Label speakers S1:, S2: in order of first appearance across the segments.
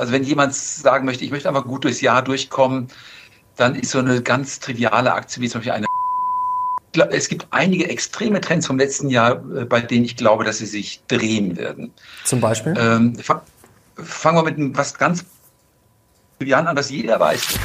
S1: Also wenn jemand sagen möchte, ich möchte einfach gut durchs Jahr durchkommen, dann ist so eine ganz triviale Aktie wie zum Beispiel eine. Es gibt einige extreme Trends vom letzten Jahr, äh, bei denen ich glaube, dass sie sich drehen werden.
S2: Zum Beispiel?
S1: Ähm, fangen wir mit was ganz Trivialen an, was jeder weiß.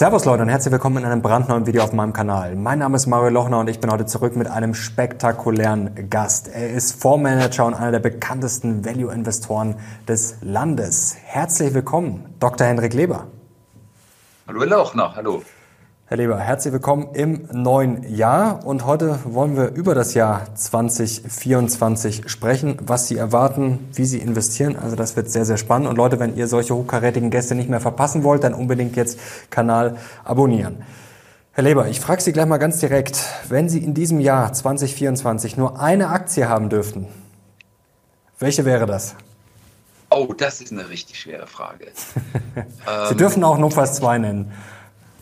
S2: Servus Leute und herzlich willkommen in einem brandneuen Video auf meinem Kanal. Mein Name ist Mario Lochner und ich bin heute zurück mit einem spektakulären Gast. Er ist Fondsmanager und einer der bekanntesten Value-Investoren des Landes. Herzlich willkommen, Dr. Henrik Leber.
S1: Hallo Lochner, hallo.
S2: Herr Leber, herzlich willkommen im neuen Jahr und heute wollen wir über das Jahr 2024 sprechen, was Sie erwarten, wie Sie investieren. Also das wird sehr, sehr spannend. Und Leute, wenn ihr solche hochkarätigen Gäste nicht mehr verpassen wollt, dann unbedingt jetzt Kanal abonnieren. Herr Leber, ich frage Sie gleich mal ganz direkt, wenn Sie in diesem Jahr 2024 nur eine Aktie haben dürften, welche wäre das?
S1: Oh, das ist eine richtig schwere Frage.
S2: Sie dürfen auch notfalls zwei nennen.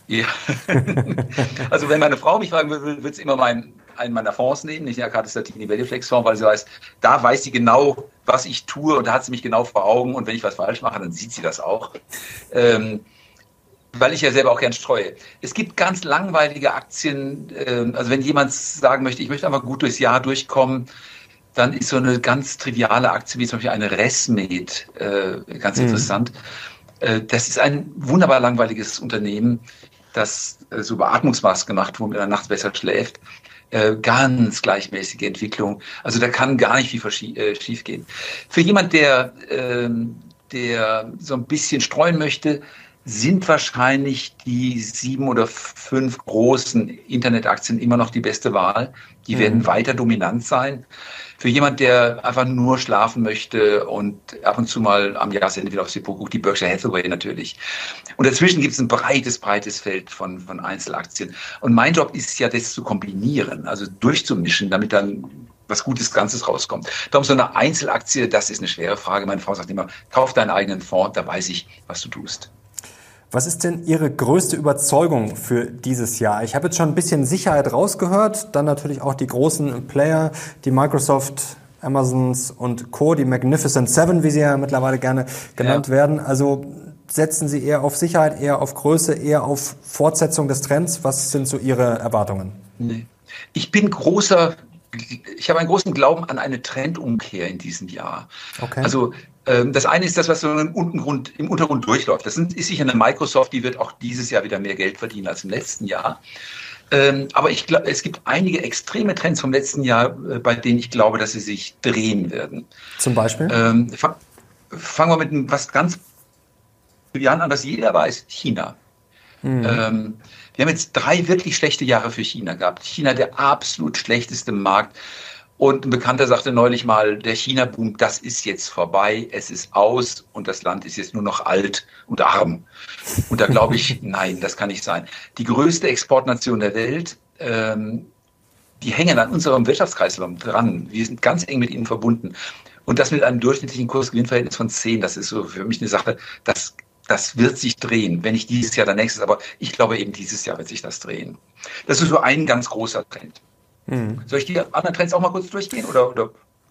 S1: Ja. also wenn meine Frau mich fragen würde, würde es immer mein, einen meiner Fonds nehmen, nicht der Karte Statini Valuflex Fonds, weil sie weiß, da weiß sie genau, was ich tue und da hat sie mich genau vor Augen und wenn ich was falsch mache, dann sieht sie das auch. Ähm, weil ich ja selber auch gern streue. Es gibt ganz langweilige Aktien, äh, also wenn jemand sagen möchte, ich möchte einfach gut durchs Jahr durchkommen, dann ist so eine ganz triviale Aktie wie zum Beispiel eine Resmed äh, ganz mhm. interessant. Äh, das ist ein wunderbar langweiliges Unternehmen dass äh, so Beatmungsmasken gemacht, wo man in der Nacht besser schläft. Äh, ganz gleichmäßige Entwicklung. Also da kann gar nicht viel äh, schief gehen. Für jemand, der, ähm, der so ein bisschen streuen möchte, sind wahrscheinlich die sieben oder fünf großen Internetaktien immer noch die beste Wahl. Die mhm. werden weiter dominant sein für jemand, der einfach nur schlafen möchte und ab und zu mal am Jahresende wieder aufs Depot guckt, die Berkshire Hathaway natürlich. Und dazwischen gibt es ein breites, breites Feld von, von Einzelaktien. Und mein Job ist ja, das zu kombinieren, also durchzumischen, damit dann was Gutes Ganzes rauskommt. Darum so eine Einzelaktie, das ist eine schwere Frage. Meine Frau sagt immer, kauf deinen eigenen Fonds, da weiß ich, was du tust.
S2: Was ist denn Ihre größte Überzeugung für dieses Jahr? Ich habe jetzt schon ein bisschen Sicherheit rausgehört, dann natürlich auch die großen Player, die Microsoft, Amazons und Co., die Magnificent Seven, wie sie ja mittlerweile gerne genannt ja. werden. Also setzen Sie eher auf Sicherheit, eher auf Größe, eher auf Fortsetzung des Trends? Was sind so Ihre Erwartungen?
S1: Nee. Ich bin großer ich habe einen großen Glauben an eine Trendumkehr in diesem Jahr. Okay. Also das eine ist das, was so im Untergrund, im Untergrund durchläuft. Das ist sicher eine Microsoft, die wird auch dieses Jahr wieder mehr Geld verdienen als im letzten Jahr. Ähm, aber ich glaube, es gibt einige extreme Trends vom letzten Jahr, äh, bei denen ich glaube, dass sie sich drehen werden.
S2: Zum Beispiel?
S1: Ähm, fangen wir mit was ganz Jahren an, was jeder weiß, China. Mhm. Ähm, wir haben jetzt drei wirklich schlechte Jahre für China gehabt. China der absolut schlechteste Markt. Und ein Bekannter sagte neulich mal, der China-Boom, das ist jetzt vorbei, es ist aus und das Land ist jetzt nur noch alt und arm. Und da glaube ich, nein, das kann nicht sein. Die größte Exportnation der Welt, ähm, die hängen an unserem Wirtschaftskreislauf dran. Wir sind ganz eng mit ihnen verbunden. Und das mit einem durchschnittlichen Kursgewinnverhältnis von 10, das ist so für mich eine Sache, das, das wird sich drehen. Wenn nicht dieses Jahr, dann nächstes. Aber ich glaube eben dieses Jahr wird sich das drehen. Das ist so ein ganz großer Trend. Mhm. Soll ich die anderen Trends auch mal kurz durchgehen? Oder, oder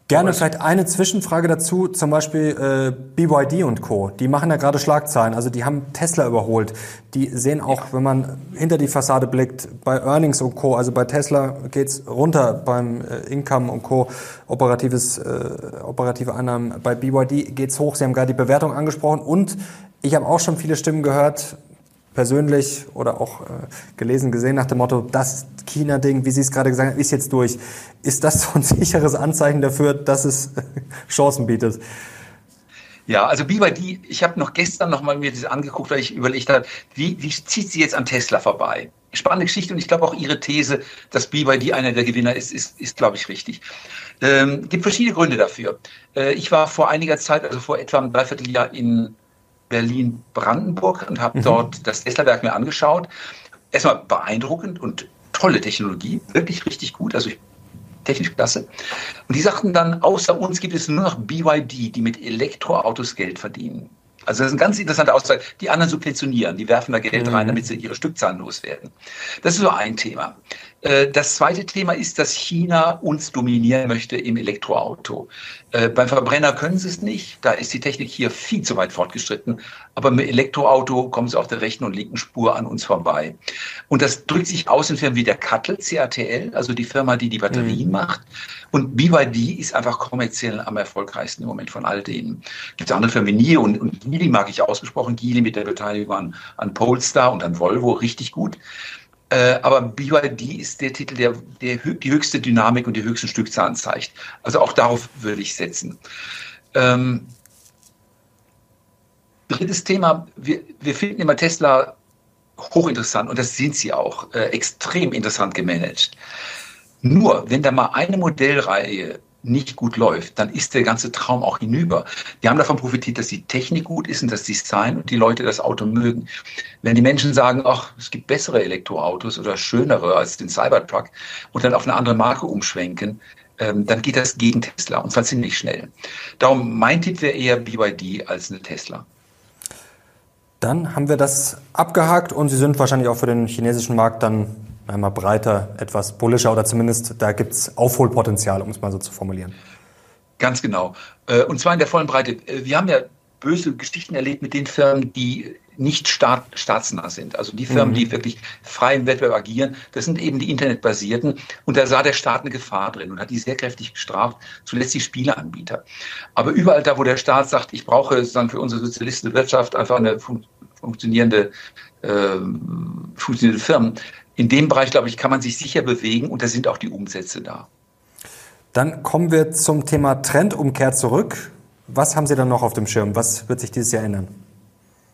S2: Gerne vielleicht eine Zwischenfrage dazu, zum Beispiel äh, BYD und Co. Die machen ja gerade Schlagzeilen, also die haben Tesla überholt. Die sehen auch, ja. wenn man hinter die Fassade blickt, bei Earnings und Co. Also bei Tesla geht's runter beim äh, Income und Co. Operatives, äh, operative Einnahmen. Bei BYD geht's hoch. Sie haben gerade die Bewertung angesprochen und ich habe auch schon viele Stimmen gehört, persönlich oder auch äh, gelesen, gesehen nach dem Motto, das China-Ding, wie Sie es gerade gesagt haben, ist jetzt durch. Ist das so ein sicheres Anzeichen dafür, dass es Chancen bietet?
S1: Ja, also BYD, ich habe noch gestern noch mal mir das angeguckt, weil ich überlegt habe, wie, wie zieht sie jetzt an Tesla vorbei? Spannende Geschichte und ich glaube auch Ihre These, dass BYD einer der Gewinner ist, ist, ist glaube ich, richtig. Ähm, gibt verschiedene Gründe dafür. Äh, ich war vor einiger Zeit, also vor etwa einem Dreivierteljahr in Berlin-Brandenburg und habe mhm. dort das Tesla-Werk mir angeschaut. Erstmal beeindruckend und tolle Technologie, wirklich richtig gut, also technisch klasse. Und die sagten dann, außer uns gibt es nur noch BYD, die mit Elektroautos Geld verdienen. Also das ist eine ganz interessante Aussage. Die anderen subventionieren, die werfen da Geld rein, mhm. damit sie ihre Stückzahlen loswerden. Das ist so ein Thema. Äh, das zweite Thema ist, dass China uns dominieren möchte im Elektroauto. Äh, beim Verbrenner können sie es nicht. Da ist die Technik hier viel zu weit fortgeschritten. Aber mit Elektroauto kommen sie auf der rechten und linken Spur an uns vorbei. Und das drückt sich aus in Firmen wie der Cuttle, CATL, also die Firma, die die Batterien mhm. macht. Und BYD ist einfach kommerziell am erfolgreichsten im Moment von all denen. Gibt es andere Firmen wie NIO und, und Geely mag ich ausgesprochen. Geely mit der Beteiligung an, an Polestar und an Volvo richtig gut. Äh, aber BYD ist der Titel, der, der die höchste Dynamik und die höchsten Stückzahlen zeigt. Also auch darauf würde ich setzen. Ähm, drittes Thema, wir, wir finden immer Tesla hochinteressant und das sind sie auch, äh, extrem interessant gemanagt. Nur, wenn da mal eine Modellreihe nicht gut läuft, dann ist der ganze Traum auch hinüber. Die haben davon profitiert, dass die Technik gut ist und das Design und die Leute das Auto mögen. Wenn die Menschen sagen, ach, es gibt bessere Elektroautos oder schönere als den Cybertruck und dann auf eine andere Marke umschwenken, ähm, dann geht das gegen Tesla und zwar ziemlich schnell. Darum mein Tipp wäre eher BYD als eine Tesla.
S2: Dann haben wir das abgehakt und Sie sind wahrscheinlich auch für den chinesischen Markt dann einmal breiter, etwas bullischer oder zumindest da gibt es Aufholpotenzial, um es mal so zu formulieren.
S1: Ganz genau. Äh, und zwar in der vollen Breite. Äh, wir haben ja böse Geschichten erlebt mit den Firmen, die nicht staat, staatsnah sind. Also die Firmen, mhm. die wirklich frei im Wettbewerb agieren, das sind eben die internetbasierten. Und da sah der Staat eine Gefahr drin und hat die sehr kräftig gestraft, zuletzt die Spieleanbieter. Aber überall da, wo der Staat sagt, ich brauche sozusagen für unsere sozialistische Wirtschaft einfach eine fun funktionierende, äh, funktionierende Firmen, in dem Bereich, glaube ich, kann man sich sicher bewegen und da sind auch die Umsätze da.
S2: Dann kommen wir zum Thema Trendumkehr zurück. Was haben Sie dann noch auf dem Schirm? Was wird sich dieses Jahr ändern?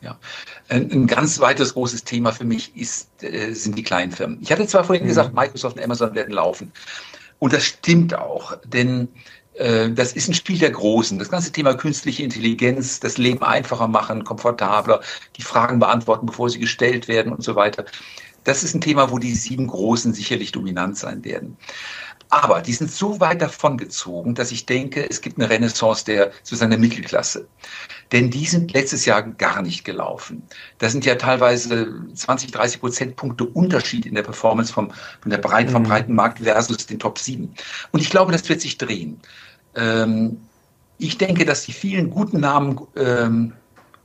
S1: Ja, ein, ganz weiteres großes Thema für mich ist, äh, sind die kleinen Firmen. Ich hatte zwar vorhin mhm. gesagt, Microsoft und Amazon werden laufen. Und das stimmt auch, denn äh, das ist ein Spiel der Großen. Das ganze Thema künstliche Intelligenz, das Leben einfacher machen, komfortabler, die Fragen beantworten, bevor sie gestellt werden und so weiter das ist ein Thema, wo die sieben Großen sicherlich dominant sein werden. Aber die sind so weit davon gezogen, dass ich denke, es gibt eine Renaissance der sozusagen der Mittelklasse. Denn die sind letztes Jahr gar nicht gelaufen. Das sind ja teilweise 20, 30 Prozentpunkte Unterschied in der Performance vom, von der breiten, vom mhm. breiten Markt versus den Top 7. Und ich glaube, das wird sich drehen. Ähm, ich denke, dass die vielen guten Namen ähm,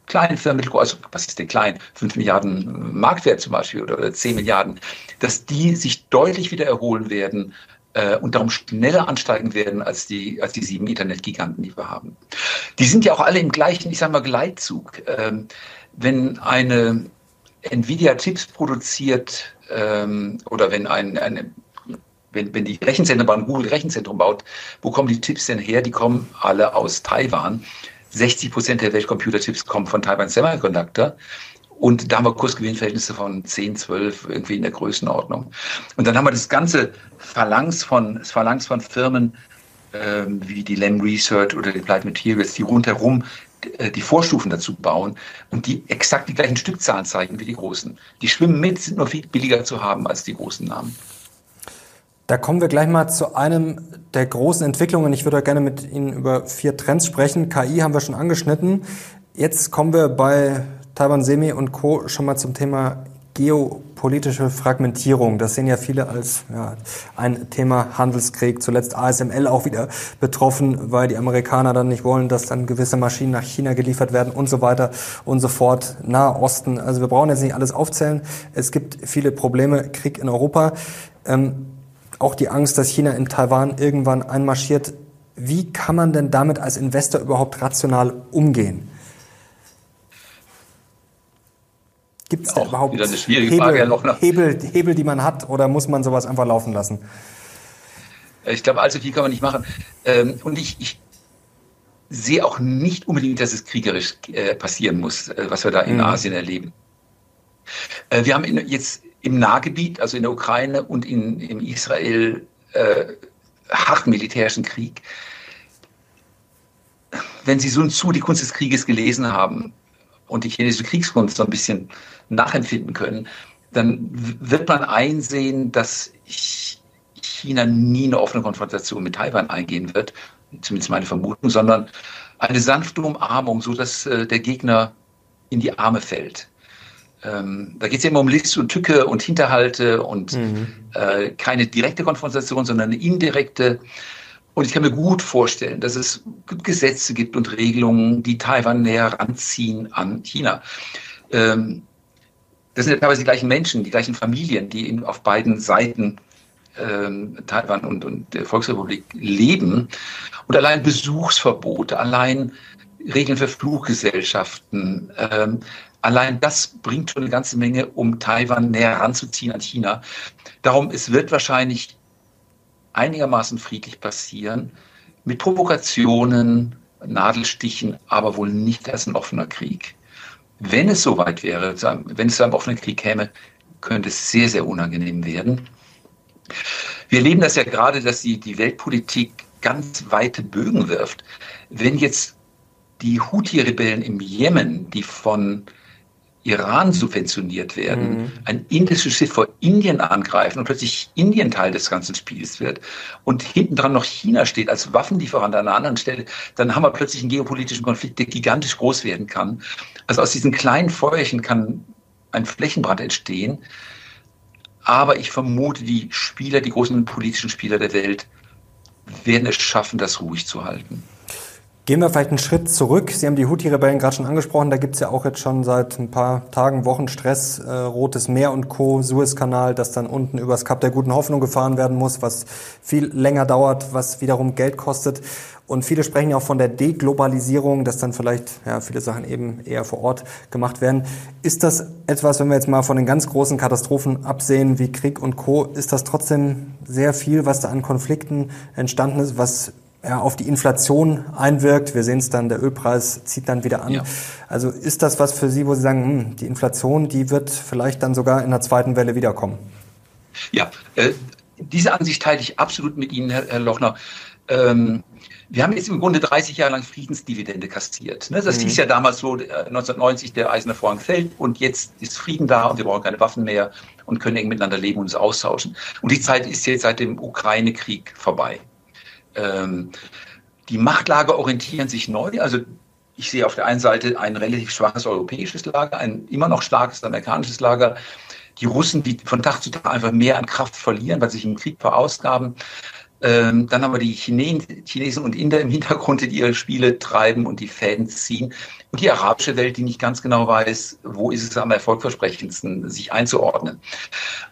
S1: kleinen Firmen, also was ist denn klein? 5 Milliarden Marktwert zum Beispiel oder 10 Milliarden, dass die sich deutlich wieder erholen werden äh, und darum schneller ansteigen werden als die, als die sieben Internetgiganten, die wir haben. Die sind ja auch alle im gleichen, ich sage mal, Gleitzug. Ähm, wenn eine Nvidia Chips produziert ähm, oder wenn ein, eine wenn, wenn die Rechenzentren Google Rechenzentrum baut, wo kommen die Chips denn her? Die kommen alle aus Taiwan. 60 Prozent der Weltcomputerchips kommen von Taiwan Semiconductor. Und da haben wir Kursgewinnverhältnisse von 10, 12, irgendwie in der Größenordnung. Und dann haben wir das ganze Phalanx von, Phalanx von Firmen ähm, wie die Lem Research oder die Applied Materials, die rundherum äh, die Vorstufen dazu bauen und die exakt die gleichen Stückzahlen zeigen wie die großen. Die schwimmen mit, sind nur viel billiger zu haben als die großen Namen.
S2: Da kommen wir gleich mal zu einem der großen Entwicklungen. Ich würde gerne mit Ihnen über vier Trends sprechen. KI haben wir schon angeschnitten. Jetzt kommen wir bei Taiwan Semi und Co. schon mal zum Thema geopolitische Fragmentierung. Das sehen ja viele als ja, ein Thema Handelskrieg. Zuletzt ASML auch wieder betroffen, weil die Amerikaner dann nicht wollen, dass dann gewisse Maschinen nach China geliefert werden und so weiter und so fort. Nahe Osten. Also wir brauchen jetzt nicht alles aufzählen. Es gibt viele Probleme. Krieg in Europa. Ähm, auch die Angst, dass China in Taiwan irgendwann einmarschiert. Wie kann man denn damit als Investor überhaupt rational umgehen? Gibt es da überhaupt Hebel, Hebel, Hebel, die man hat, oder muss man sowas einfach laufen lassen?
S1: Ich glaube, allzu viel kann man nicht machen. Ähm, und ich, ich sehe auch nicht unbedingt, dass es kriegerisch äh, passieren muss, äh, was wir da in mhm. Asien erleben. Äh, wir haben jetzt im Nahgebiet, also in der Ukraine und in, in Israel, äh, harten militärischen Krieg. Wenn Sie Sun Tzu, die Kunst des Krieges, gelesen haben und die chinesische Kriegskunst so ein bisschen nachempfinden können, dann wird man einsehen, dass China nie eine offene Konfrontation mit Taiwan eingehen wird, zumindest meine Vermutung, sondern eine sanfte Umarmung, so dass äh, der Gegner in die Arme fällt. Ähm, da geht es ja immer um List und Tücke und Hinterhalte und mhm. äh, keine direkte Konfrontation, sondern eine indirekte. Und ich kann mir gut vorstellen, dass es Gesetze gibt und Regelungen, die Taiwan näher ranziehen an China. Ähm, das sind ja teilweise die gleichen Menschen, die gleichen Familien, die in, auf beiden Seiten ähm, Taiwan und, und der Volksrepublik leben. Und allein Besuchsverbote, allein Regeln für Fluggesellschaften, ähm, allein das bringt schon eine ganze Menge, um Taiwan näher ranzuziehen an China. Darum, es wird wahrscheinlich einigermaßen friedlich passieren, mit Provokationen, Nadelstichen, aber wohl nicht als ein offener Krieg. Wenn es soweit wäre, wenn es zu einem offenen Krieg käme, könnte es sehr, sehr unangenehm werden. Wir erleben das ja gerade, dass die, die Weltpolitik ganz weite Bögen wirft. Wenn jetzt die Houthi-Rebellen im Jemen, die von Iran subventioniert werden, mhm. ein indisches Schiff vor Indien angreifen und plötzlich Indien Teil des ganzen Spiels wird und hinten dran noch China steht als Waffenlieferant an einer anderen Stelle, dann haben wir plötzlich einen geopolitischen Konflikt, der gigantisch groß werden kann. Also aus diesen kleinen Feuerchen kann ein Flächenbrand entstehen. Aber ich vermute, die Spieler, die großen politischen Spieler der Welt, werden es schaffen, das ruhig zu halten.
S2: Gehen wir vielleicht einen Schritt zurück. Sie haben die Houthi-Rebellen gerade schon angesprochen. Da gibt es ja auch jetzt schon seit ein paar Tagen, Wochen Stress. Äh, Rotes Meer und Co., Suezkanal, das dann unten übers Kap der Guten Hoffnung gefahren werden muss, was viel länger dauert, was wiederum Geld kostet. Und viele sprechen ja auch von der Deglobalisierung, dass dann vielleicht ja, viele Sachen eben eher vor Ort gemacht werden. Ist das etwas, wenn wir jetzt mal von den ganz großen Katastrophen absehen, wie Krieg und Co., ist das trotzdem sehr viel, was da an Konflikten entstanden ist, was ja, auf die Inflation einwirkt. Wir sehen es dann, der Ölpreis zieht dann wieder an. Ja. Also ist das was für Sie, wo Sie sagen, hm, die Inflation, die wird vielleicht dann sogar in der zweiten Welle wiederkommen?
S1: Ja, äh, diese Ansicht teile ich absolut mit Ihnen, Herr, Herr Lochner. Ähm, wir haben jetzt im Grunde 30 Jahre lang Friedensdividende kassiert. Ne? Das mhm. hieß ja damals so, 1990 äh, der Eiserne Vorhang fällt und jetzt ist Frieden da und wir brauchen keine Waffen mehr und können eng miteinander leben und uns austauschen. Und die Zeit ist jetzt seit dem Ukraine-Krieg vorbei. Ähm, die Machtlage orientieren sich neu. Also ich sehe auf der einen Seite ein relativ schwaches europäisches Lager, ein immer noch starkes amerikanisches Lager. Die Russen, die von Tag zu Tag einfach mehr an Kraft verlieren, weil sie sich im Krieg verausgaben. Ähm, dann haben wir die Chinesen und Inder im Hintergrund, die ihre Spiele treiben und die Fäden ziehen. Und die arabische Welt, die nicht ganz genau weiß, wo ist es am erfolgversprechendsten, sich einzuordnen.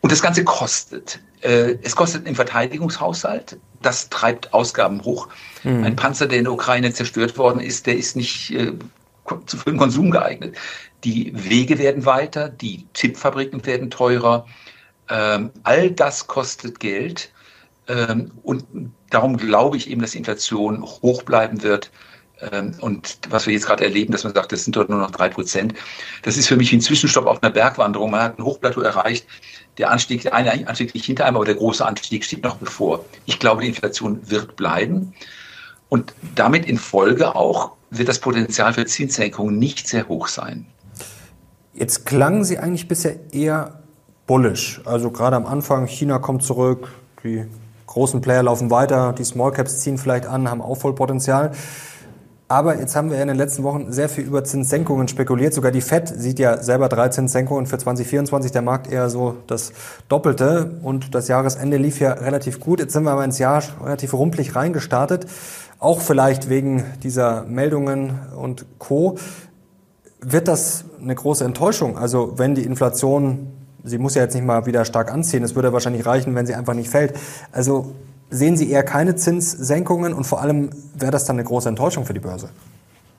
S1: Und das Ganze kostet. Äh, es kostet im Verteidigungshaushalt. Das treibt Ausgaben hoch. Mhm. Ein Panzer, der in der Ukraine zerstört worden ist, der ist nicht äh, zu für den Konsum geeignet. Die Wege werden weiter, die Chipfabriken werden teurer. Ähm, all das kostet Geld. Ähm, und darum glaube ich eben, dass die Inflation hoch bleiben wird. Ähm, und was wir jetzt gerade erleben, dass man sagt, das sind dort nur noch drei Prozent, das ist für mich wie ein Zwischenstopp auf einer Bergwanderung. Man hat ein Hochplateau erreicht. Der Anstieg, der eine Anstieg liegt hinter einem, aber der große Anstieg steht noch bevor. Ich glaube, die Inflation wird bleiben. Und damit in Folge auch wird das Potenzial für Zinssenkungen nicht sehr hoch sein.
S2: Jetzt klangen Sie eigentlich bisher eher bullish. Also gerade am Anfang, China kommt zurück, die großen Player laufen weiter, die Small Caps ziehen vielleicht an, haben auch voll Potenzial. Aber jetzt haben wir in den letzten Wochen sehr viel über Zinssenkungen spekuliert. Sogar die FED sieht ja selber drei Zinssenkungen für 2024, der Markt eher so das Doppelte. Und das Jahresende lief ja relativ gut. Jetzt sind wir aber ins Jahr relativ rumpelig reingestartet. Auch vielleicht wegen dieser Meldungen und Co. Wird das eine große Enttäuschung? Also wenn die Inflation sie muss ja jetzt nicht mal wieder stark anziehen. Es würde wahrscheinlich reichen, wenn sie einfach nicht fällt. Also sehen Sie eher keine Zinssenkungen und vor allem wäre das dann eine große Enttäuschung für die Börse?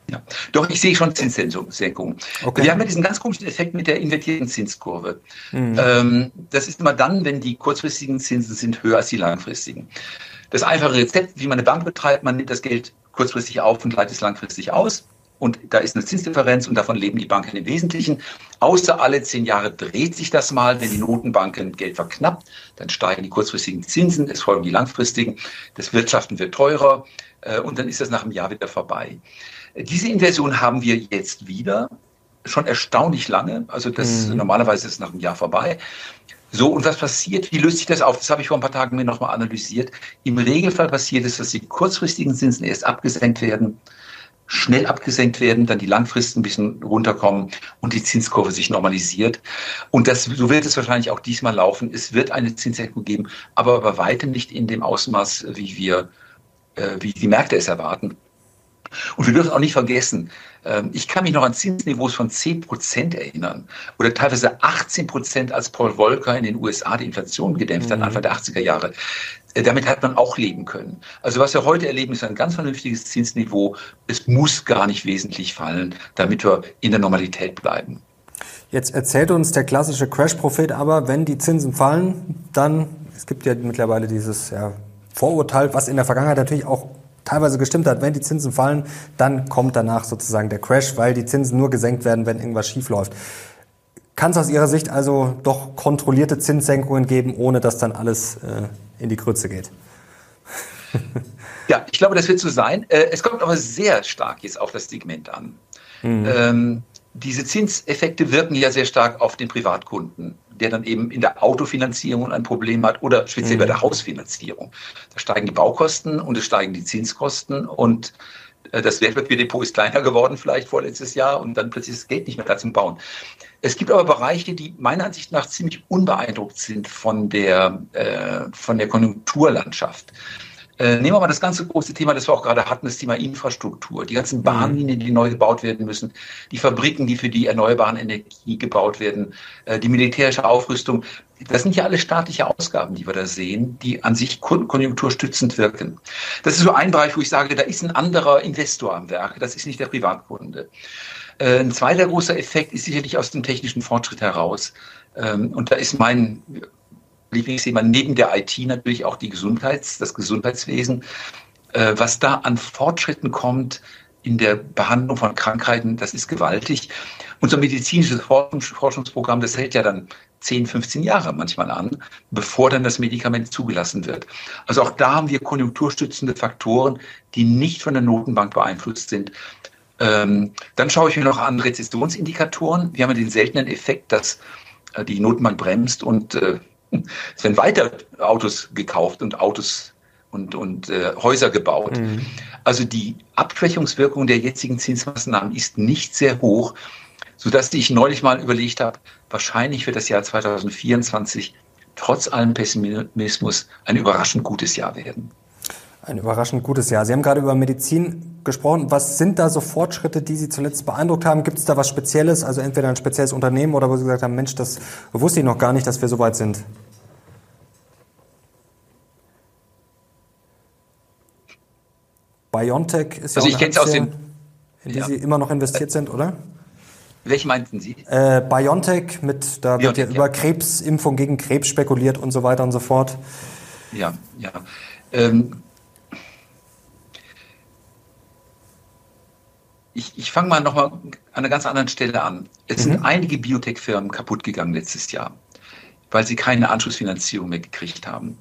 S1: Ja, doch ich sehe schon Zinssenkungen. Okay. Wir haben ja diesen ganz komischen Effekt mit der invertierten Zinskurve. Mhm. Ähm, das ist immer dann, wenn die kurzfristigen Zinsen sind höher als die langfristigen. Das einfache Rezept, wie man eine Bank betreibt, man nimmt das Geld kurzfristig auf und leitet es langfristig aus und da ist eine Zinsdifferenz und davon leben die Banken im Wesentlichen. Außer alle zehn Jahre dreht sich das mal, wenn die Notenbanken Geld verknappt, dann steigen die kurzfristigen Zinsen, es folgen die langfristigen, das Wirtschaften wird teurer äh, und dann ist das nach einem Jahr wieder vorbei. Diese Inversion haben wir jetzt wieder, schon erstaunlich lange, also das mhm. normalerweise ist nach einem Jahr vorbei. So, und was passiert? Wie löst sich das auf? Das habe ich vor ein paar Tagen mir nochmal analysiert. Im Regelfall passiert es, dass die kurzfristigen Zinsen erst abgesenkt werden, schnell abgesenkt werden, dann die Langfristen ein bisschen runterkommen und die Zinskurve sich normalisiert. Und das, so wird es wahrscheinlich auch diesmal laufen. Es wird eine Zinssenkung geben, aber bei weitem nicht in dem Ausmaß, wie wir, äh, wie die Märkte es erwarten. Und wir dürfen auch nicht vergessen, ähm, ich kann mich noch an Zinsniveaus von 10 Prozent erinnern oder teilweise 18 Prozent, als Paul Volcker in den USA die Inflation gedämpft hat, mhm. Anfang der 80er Jahre. Äh, damit hat man auch leben können. Also was wir heute erleben, ist ein ganz vernünftiges Zinsniveau. Es muss gar nicht wesentlich fallen, damit wir in der Normalität bleiben.
S2: Jetzt erzählt uns der klassische Crash-Prophet aber, wenn die Zinsen fallen, dann, es gibt ja mittlerweile dieses ja, Vorurteil, was in der Vergangenheit natürlich auch teilweise gestimmt hat, wenn die Zinsen fallen, dann kommt danach sozusagen der Crash, weil die Zinsen nur gesenkt werden, wenn irgendwas schief läuft. Kann es aus Ihrer Sicht also doch kontrollierte Zinssenkungen geben, ohne dass dann alles äh, in die Grütze geht?
S1: ja, ich glaube, das wird so sein. Äh, es kommt aber sehr stark jetzt auf das Segment an. Mhm. Ähm, diese Zinseffekte wirken ja sehr stark auf den Privatkunden der dann eben in der Autofinanzierung ein Problem hat oder speziell mhm. bei der Hausfinanzierung. Da steigen die Baukosten und es steigen die Zinskosten und äh, das Wertpapierdepot ist kleiner geworden vielleicht vorletztes Jahr und dann plötzlich ist das Geld nicht mehr da zum Bauen. Es gibt aber Bereiche, die meiner Ansicht nach ziemlich unbeeindruckt sind von der, äh, von der Konjunkturlandschaft. Äh, nehmen wir mal das ganze große Thema, das wir auch gerade hatten, das Thema Infrastruktur. Die ganzen mhm. Bahnlinien, die neu gebaut werden müssen, die Fabriken, die für die erneuerbaren Energie gebaut werden, äh, die militärische Aufrüstung. Das sind ja alle staatliche Ausgaben, die wir da sehen, die an sich konjunkturstützend wirken. Das ist so ein Bereich, wo ich sage, da ist ein anderer Investor am Werk. Das ist nicht der Privatkunde. Äh, ein zweiter großer Effekt ist sicherlich aus dem technischen Fortschritt heraus. Ähm, und da ist mein Lieblingsthema neben der IT natürlich auch die Gesundheits, das Gesundheitswesen. Äh, was da an Fortschritten kommt in der Behandlung von Krankheiten, das ist gewaltig. Unser medizinisches Forschungsprogramm, das hält ja dann 10, 15 Jahre manchmal an, bevor dann das Medikament zugelassen wird. Also auch da haben wir konjunkturstützende Faktoren, die nicht von der Notenbank beeinflusst sind. Ähm, dann schaue ich mir noch an Rezessionsindikatoren. Wir haben ja den seltenen Effekt, dass äh, die Notenbank bremst und äh, es werden weiter Autos gekauft und Autos und, und äh, Häuser gebaut. Mhm. Also die Abschwächungswirkung der jetzigen Zinsmaßnahmen ist nicht sehr hoch, sodass ich neulich mal überlegt habe, wahrscheinlich wird das Jahr 2024 trotz allem Pessimismus ein überraschend gutes Jahr werden.
S2: Ein überraschend gutes Jahr. Sie haben gerade über Medizin gesprochen. Was sind da so Fortschritte, die Sie zuletzt beeindruckt haben? Gibt es da was Spezielles, also entweder ein spezielles Unternehmen oder wo Sie gesagt haben, Mensch, das wusste ich noch gar nicht, dass wir so weit sind? BioNTech ist ja
S1: also ich kenne es aus den,
S2: in die ja. Sie immer noch investiert sind, oder?
S1: Welche meinten Sie?
S2: Äh, BioNTech mit, da BioNTech, wird ja über Krebsimpfung gegen Krebs spekuliert und so weiter und so fort.
S1: Ja, ja. Ähm, ich, ich fange mal nochmal an einer ganz anderen Stelle an. Es mhm. sind einige Biotech-Firmen kaputt gegangen letztes Jahr, weil sie keine Anschlussfinanzierung mehr gekriegt haben.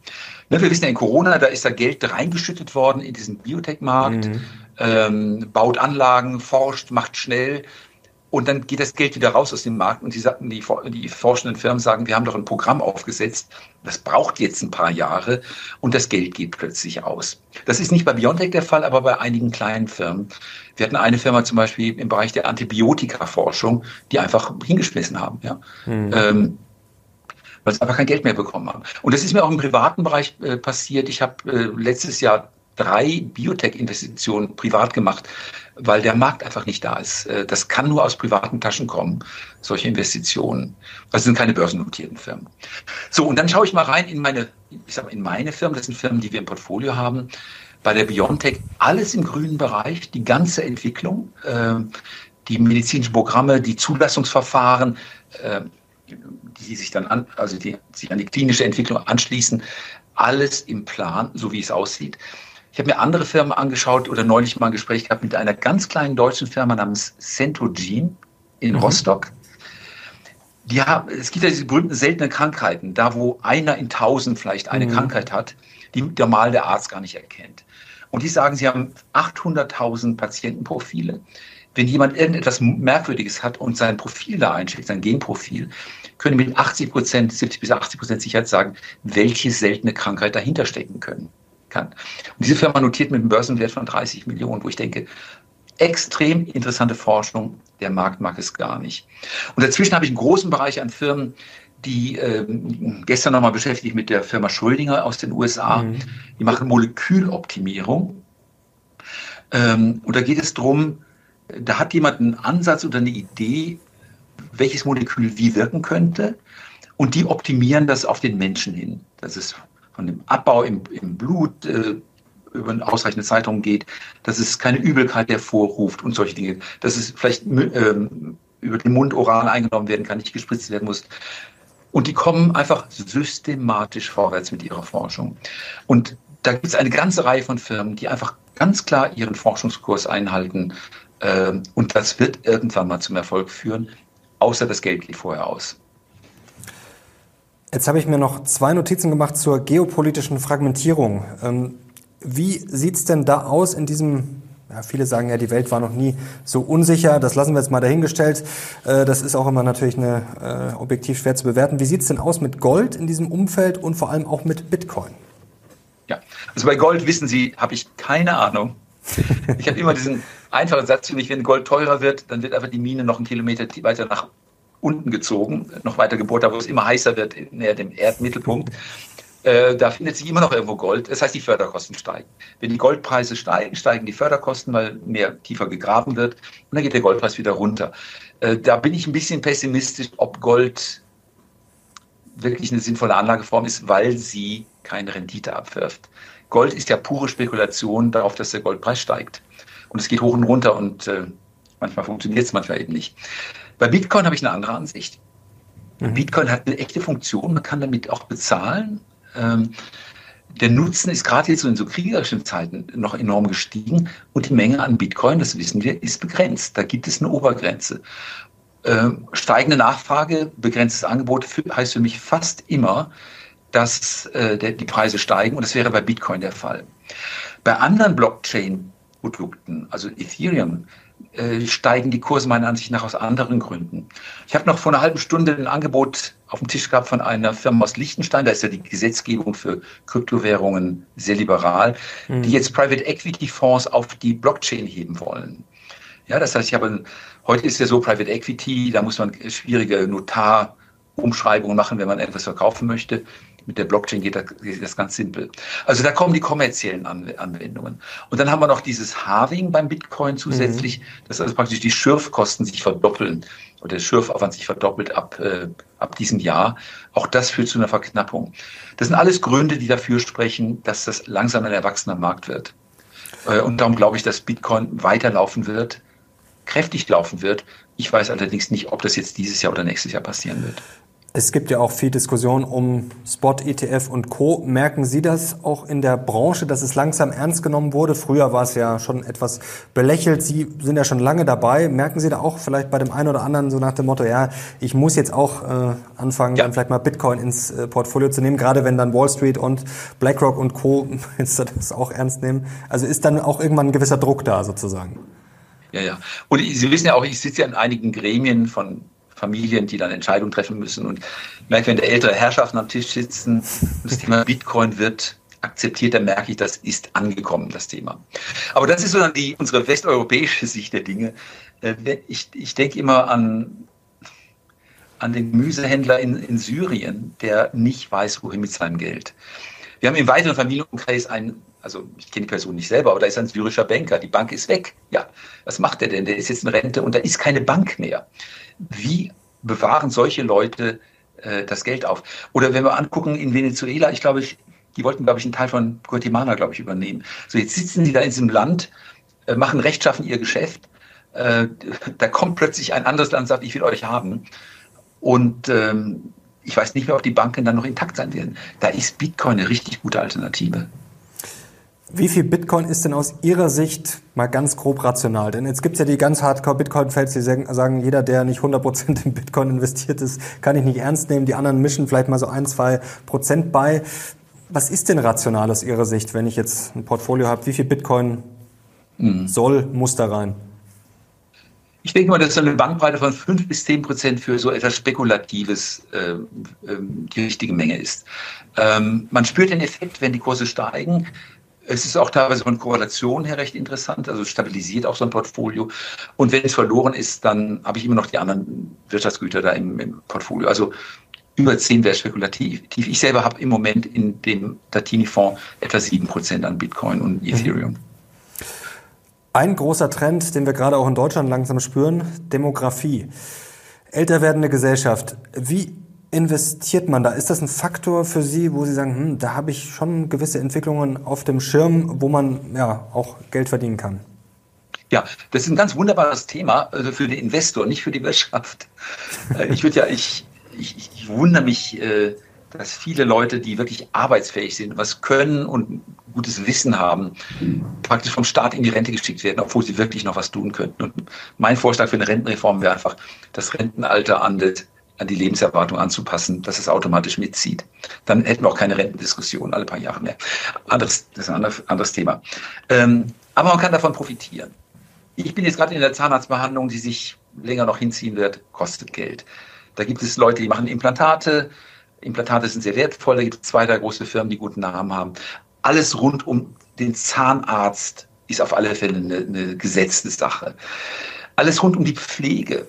S1: Ne, wir wissen ja in Corona, da ist da Geld reingeschüttet worden in diesen Biotech-Markt, mhm. ähm, baut Anlagen, forscht, macht schnell. Und dann geht das Geld wieder raus aus dem Markt und die, die, die forschenden Firmen sagen, wir haben doch ein Programm aufgesetzt, das braucht jetzt ein paar Jahre und das Geld geht plötzlich aus. Das ist nicht bei Biontech der Fall, aber bei einigen kleinen Firmen. Wir hatten eine Firma zum Beispiel im Bereich der Antibiotika-Forschung, die einfach hingeschmissen haben. Ja. Mhm. Ähm, weil sie einfach kein Geld mehr bekommen haben. Und das ist mir auch im privaten Bereich äh, passiert. Ich habe äh, letztes Jahr drei Biotech-Investitionen privat gemacht, weil der Markt einfach nicht da ist. Äh, das kann nur aus privaten Taschen kommen, solche Investitionen. Das sind keine börsennotierten Firmen. So, und dann schaue ich mal rein in meine, ich sag mal, in meine Firmen. Das sind Firmen, die wir im Portfolio haben. Bei der Biontech alles im grünen Bereich, die ganze Entwicklung, äh, die medizinischen Programme, die Zulassungsverfahren, äh, die sich dann an, also die sich an die klinische Entwicklung anschließen, alles im Plan, so wie es aussieht. Ich habe mir andere Firmen angeschaut oder neulich mal ein Gespräch gehabt mit einer ganz kleinen deutschen Firma namens Centogene in mhm. Rostock. Die haben, es gibt ja diese berühmten seltenen Krankheiten, da wo einer in tausend vielleicht eine mhm. Krankheit hat, die normal der Arzt gar nicht erkennt. Und die sagen, sie haben 800.000 Patientenprofile. Wenn jemand irgendetwas Merkwürdiges hat und sein Profil da einschlägt, sein Genprofil, können mit 80 Prozent, 70 bis 80 Prozent Sicherheit sagen, welche seltene Krankheit dahinter stecken können kann. Und diese Firma notiert mit einem Börsenwert von 30 Millionen, wo ich denke, extrem interessante Forschung. Der Markt mag es gar nicht. Und dazwischen habe ich einen großen Bereich an Firmen, die äh, gestern nochmal beschäftigt mit der Firma Schrödinger aus den USA. Mhm. Die machen Moleküloptimierung. Ähm, und da geht es darum, da hat jemand einen Ansatz oder eine Idee, welches Molekül wie wirken könnte. Und die optimieren das auf den Menschen hin. Das ist von dem Abbau im, im Blut äh, über eine ausreichende Zeitraum geht, dass es keine Übelkeit hervorruft und solche Dinge, dass es vielleicht ähm, über den Mund oral eingenommen werden kann, nicht gespritzt werden muss. Und die kommen einfach systematisch vorwärts mit ihrer Forschung. Und da gibt es eine ganze Reihe von Firmen, die einfach ganz klar ihren Forschungskurs einhalten. Äh, und das wird irgendwann mal zum Erfolg führen, außer das Geld geht vorher aus.
S2: Jetzt habe ich mir noch zwei Notizen gemacht zur geopolitischen Fragmentierung. Ähm, wie sieht es denn da aus in diesem, ja, viele sagen ja, die Welt war noch nie so unsicher, das lassen wir jetzt mal dahingestellt. Äh, das ist auch immer natürlich eine, äh, objektiv schwer zu bewerten. Wie sieht es denn aus mit Gold in diesem Umfeld und vor allem auch mit Bitcoin?
S1: Ja, also bei Gold wissen Sie, habe ich keine Ahnung. Ich habe immer diesen einfachen Satz für mich, wenn Gold teurer wird, dann wird einfach die Mine noch einen Kilometer weiter nach unten gezogen, noch weiter gebohrt, da wo es immer heißer wird, näher dem Erdmittelpunkt. Äh, da findet sich immer noch irgendwo Gold. Das heißt, die Förderkosten steigen. Wenn die Goldpreise steigen, steigen die Förderkosten, weil mehr tiefer gegraben wird. Und dann geht der Goldpreis wieder runter. Äh, da bin ich ein bisschen pessimistisch, ob Gold wirklich eine sinnvolle Anlageform ist, weil sie keine Rendite abwirft. Gold ist ja pure Spekulation darauf, dass der Goldpreis steigt. Und es geht hoch und runter und äh, manchmal funktioniert es, manchmal eben nicht. Bei Bitcoin habe ich eine andere Ansicht. Mhm. Bitcoin hat eine echte Funktion, man kann damit auch bezahlen. Ähm, der Nutzen ist gerade jetzt so in so kriegerischen Zeiten noch enorm gestiegen und die Menge an Bitcoin, das wissen wir, ist begrenzt. Da gibt es eine Obergrenze. Ähm, steigende Nachfrage, begrenztes Angebot für, heißt für mich fast immer, dass äh, der, die Preise steigen und das wäre bei Bitcoin der Fall. Bei anderen Blockchain-Produkten, also Ethereum, steigen die Kurse meiner Ansicht nach aus anderen Gründen. Ich habe noch vor einer halben Stunde ein Angebot auf dem Tisch gehabt von einer Firma aus Liechtenstein, da ist ja die Gesetzgebung für Kryptowährungen sehr liberal, mhm. die jetzt Private Equity Fonds auf die Blockchain heben wollen. Ja, das heißt, ich habe, heute ist ja so Private Equity, da muss man schwierige Notarumschreibungen machen, wenn man etwas verkaufen möchte. Mit der Blockchain geht das, geht das ganz simpel. Also da kommen die kommerziellen Anwendungen. Und dann haben wir noch dieses Halving beim Bitcoin zusätzlich, mhm. dass also praktisch die Schürfkosten sich verdoppeln oder der Schürfaufwand sich verdoppelt ab, äh, ab diesem Jahr. Auch das führt zu einer Verknappung. Das sind alles Gründe, die dafür sprechen, dass das langsam ein erwachsener Markt wird. Äh, und darum glaube ich, dass Bitcoin weiterlaufen wird, kräftig laufen wird. Ich weiß allerdings nicht, ob das jetzt dieses Jahr oder nächstes Jahr passieren wird.
S2: Es gibt ja auch viel Diskussion um Spot, ETF und Co. Merken Sie das auch in der Branche, dass es langsam ernst genommen wurde? Früher war es ja schon etwas belächelt. Sie sind ja schon lange dabei. Merken Sie da auch vielleicht bei dem einen oder anderen so nach dem Motto, ja, ich muss jetzt auch äh, anfangen, ja. dann vielleicht mal Bitcoin ins äh, Portfolio zu nehmen, gerade wenn dann Wall Street und BlackRock und Co. jetzt das auch ernst nehmen. Also ist dann auch irgendwann ein gewisser Druck da sozusagen?
S1: Ja, ja. Und Sie wissen ja auch, ich sitze ja in einigen Gremien von Familien, die dann Entscheidungen treffen müssen. Und ich merke, wenn da ältere Herrschaften am Tisch sitzen das Thema Bitcoin wird akzeptiert, dann merke ich, das ist angekommen, das Thema. Aber das ist so dann die, unsere westeuropäische Sicht der Dinge. Äh, ich, ich denke immer an, an den Gemüsehändler in, in Syrien, der nicht weiß, wohin mit seinem Geld. Wir haben im weiteren Familienkreis einen, also ich kenne die Person nicht selber, aber da ist ein syrischer Banker. Die Bank ist weg. Ja, was macht der denn? Der ist jetzt in Rente und da ist keine Bank mehr wie bewahren solche Leute äh, das Geld auf? Oder wenn wir angucken in Venezuela, ich glaube, ich, die wollten, glaube ich, einen Teil von Guatemala, glaube ich, übernehmen. So, jetzt sitzen die da in diesem Land, äh, machen rechtschaffen ihr Geschäft. Äh, da kommt plötzlich ein anderes Land und sagt, ich will euch haben. Und ähm, ich weiß nicht mehr, ob die Banken dann noch intakt sein werden. Da ist Bitcoin eine richtig gute Alternative.
S2: Wie viel Bitcoin ist denn aus Ihrer Sicht mal ganz grob rational? Denn jetzt gibt es ja die ganz Hardcore-Bitcoin-Fans, die sagen, jeder, der nicht 100% in Bitcoin investiert ist, kann ich nicht ernst nehmen. Die anderen mischen vielleicht mal so ein, zwei Prozent bei. Was ist denn rational aus Ihrer Sicht, wenn ich jetzt ein Portfolio habe? Wie viel Bitcoin mhm. soll, muss da rein?
S1: Ich denke mal, dass so eine Bandbreite von 5 bis 10 Prozent für so etwas Spekulatives äh, die richtige Menge ist. Ähm, man spürt den Effekt, wenn die Kurse steigen Es ist auch teilweise von Korrelation her recht interessant, also stabilisiert auch so ein Portfolio. Und wenn es verloren ist, dann habe ich immer noch die anderen Wirtschaftsgüter da im, im Portfolio. Also über 10 wäre spekulativ. Ich selber habe im Moment in dem Datini-Fonds etwa 7% an Bitcoin und mhm. Ethereum.
S2: Ein großer Trend, den wir gerade auch in Deutschland langsam spüren, Demografie. Älter werdende Gesellschaft. Wie investiert man da? Ist das ein Faktor für Sie, wo Sie sagen, hm, da habe ich schon gewisse Entwicklungen auf dem Schirm, wo man ja auch Geld verdienen kann?
S1: Ja, das ist ein ganz wunderbares Thema also für den Investor, nicht für die Wirtschaft. Äh, ich würde ja, ich, ich, ich wundere mich, äh, dass viele Leute, die wirklich arbeitsfähig sind, was können und gutes Wissen haben, praktisch vom Staat in die Rente geschickt werden, obwohl sie wirklich noch was tun könnten. Und mein Vorschlag für eine Rentenreform wäre einfach, das Rentenalter an das an die Lebenserwartung anzupassen, dass es automatisch mitzieht. Dann hätten wir auch keine Rentendiskussion alle paar Jahre mehr. Anderes, das ist ein anderes, Thema. Ähm, aber man kann davon profitieren. Ich bin jetzt gerade in der Zahnarztbehandlung, die sich länger noch hinziehen wird, kostet Geld. Da gibt es Leute, die machen Implantate. Implantate sind sehr wertvoll. Da gibt es zwei, drei große Firmen, die guten Namen haben. Alles rund um den Zahnarzt ist auf alle Fälle eine, eine gesetzte Sache. Alles rund um die Pflege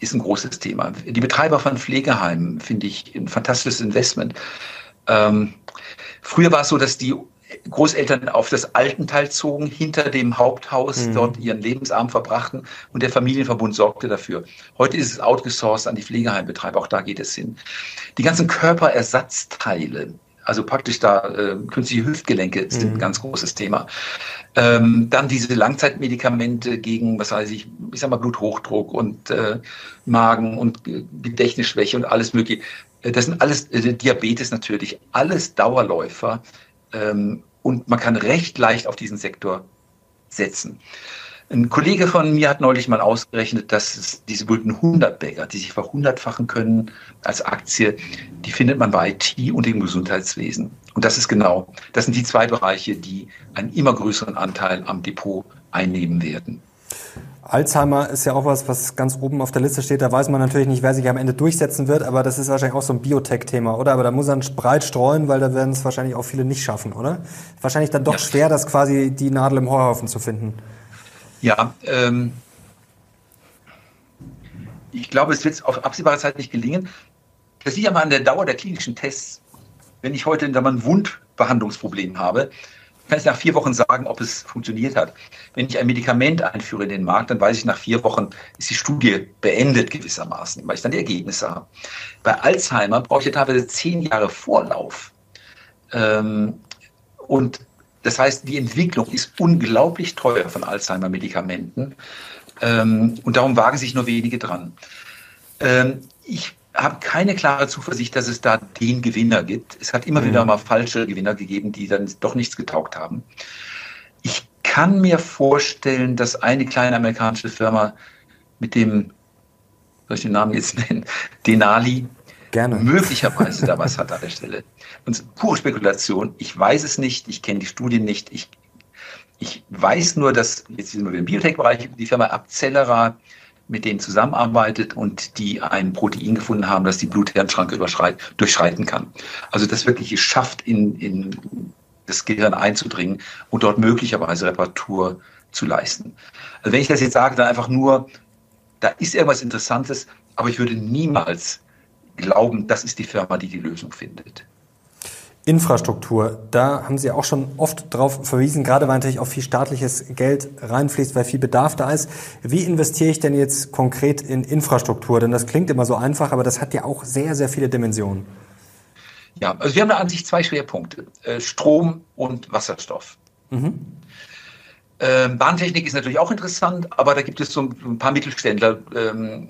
S1: ist ein großes Thema. Die Betreiber von Pflegeheimen finde ich ein fantastisches Investment. Ähm, früher war es so, dass die Großeltern auf das Altenteil zogen, hinter dem Haupthaus mhm. dort ihren Lebensabend verbrachten und der Familienverbund sorgte dafür. Heute ist es outgesourced an die Pflegeheimbetreiber, auch da geht es hin. Die ganzen Körperersatzteile, also praktisch da äh, künstliche Hüftgelenke sind mhm. ein ganz großes Thema. Ähm, dann diese Langzeitmedikamente gegen, was weiß ich, ich sag mal Bluthochdruck und äh, Magen und Gedächtnisschwäche und alles mögliche. Äh, das sind alles, äh, Diabetes natürlich, alles Dauerläufer. Ähm, und man kann recht leicht auf diesen Sektor setzen. Ein Kollege von mir hat neulich mal ausgerechnet, dass es diese berühmten 100-Bagger, die sich verhundertfachen können als Aktie, die findet man bei IT und im Gesundheitswesen. Und das ist genau, das sind die zwei Bereiche, die einen immer größeren Anteil am Depot einnehmen werden.
S2: Alzheimer ist ja auch was, was ganz oben auf der Liste steht. Da weiß man natürlich nicht, wer sich am Ende durchsetzen wird, aber das ist wahrscheinlich auch so ein Biotech-Thema, oder? Aber da muss man breit streuen, weil da werden es wahrscheinlich auch viele nicht schaffen, oder? Wahrscheinlich dann doch ja. schwer, das quasi die Nadel im Heuhaufen zu finden.
S1: Ja, ähm, ich glaube, es wird auf absehbare Zeit nicht gelingen. Das liegt ja mal an der Dauer der klinischen Tests. Wenn ich heute ein Wundbehandlungsproblem habe, kann ich nach vier Wochen sagen, ob es funktioniert hat. Wenn ich ein Medikament einführe in den Markt, dann weiß ich nach vier Wochen, ist die Studie beendet gewissermaßen, weil ich dann die Ergebnisse habe. Bei Alzheimer brauche ich ja teilweise zehn Jahre Vorlauf. Ähm, und das heißt, die Entwicklung ist unglaublich teuer von Alzheimer-Medikamenten. Ähm, und darum wagen sich nur wenige dran. Ähm, ich habe keine klare Zuversicht, dass es da den Gewinner gibt. Es hat immer mhm. wieder mal falsche Gewinner gegeben, die dann doch nichts getaugt haben. Ich kann mir vorstellen, dass eine kleine amerikanische Firma mit dem, soll ich den Namen jetzt nennen, Denali, Gerne. möglicherweise da was hat an der Stelle. Und pure Spekulation, ich weiß es nicht, ich kenne die Studien nicht, ich, ich weiß nur, dass jetzt sind wir im Biotech-Bereich die Firma Abcellera mit denen zusammenarbeitet und die ein Protein gefunden haben, das die Blut-Hirn-Schranke durchschreiten kann. Also das wirklich schafft, in, in das Gehirn einzudringen und dort möglicherweise Reparatur zu leisten. Also wenn ich das jetzt sage, dann einfach nur, da ist irgendwas Interessantes, aber ich würde niemals glauben, das ist die Firma, die die Lösung findet.
S2: Infrastruktur, da haben Sie auch schon oft darauf verwiesen, gerade weil natürlich auch viel staatliches Geld reinfließt, weil viel Bedarf da ist. Wie investiere ich denn jetzt konkret in Infrastruktur? Denn das klingt immer so einfach, aber das hat ja auch sehr, sehr viele Dimensionen.
S1: Ja, also wir haben da an sich zwei Schwerpunkte, äh, Strom und Wasserstoff. Mhm. Ähm, Bahntechnik ist natürlich auch interessant, aber da gibt es so ein paar Mittelständler, ähm,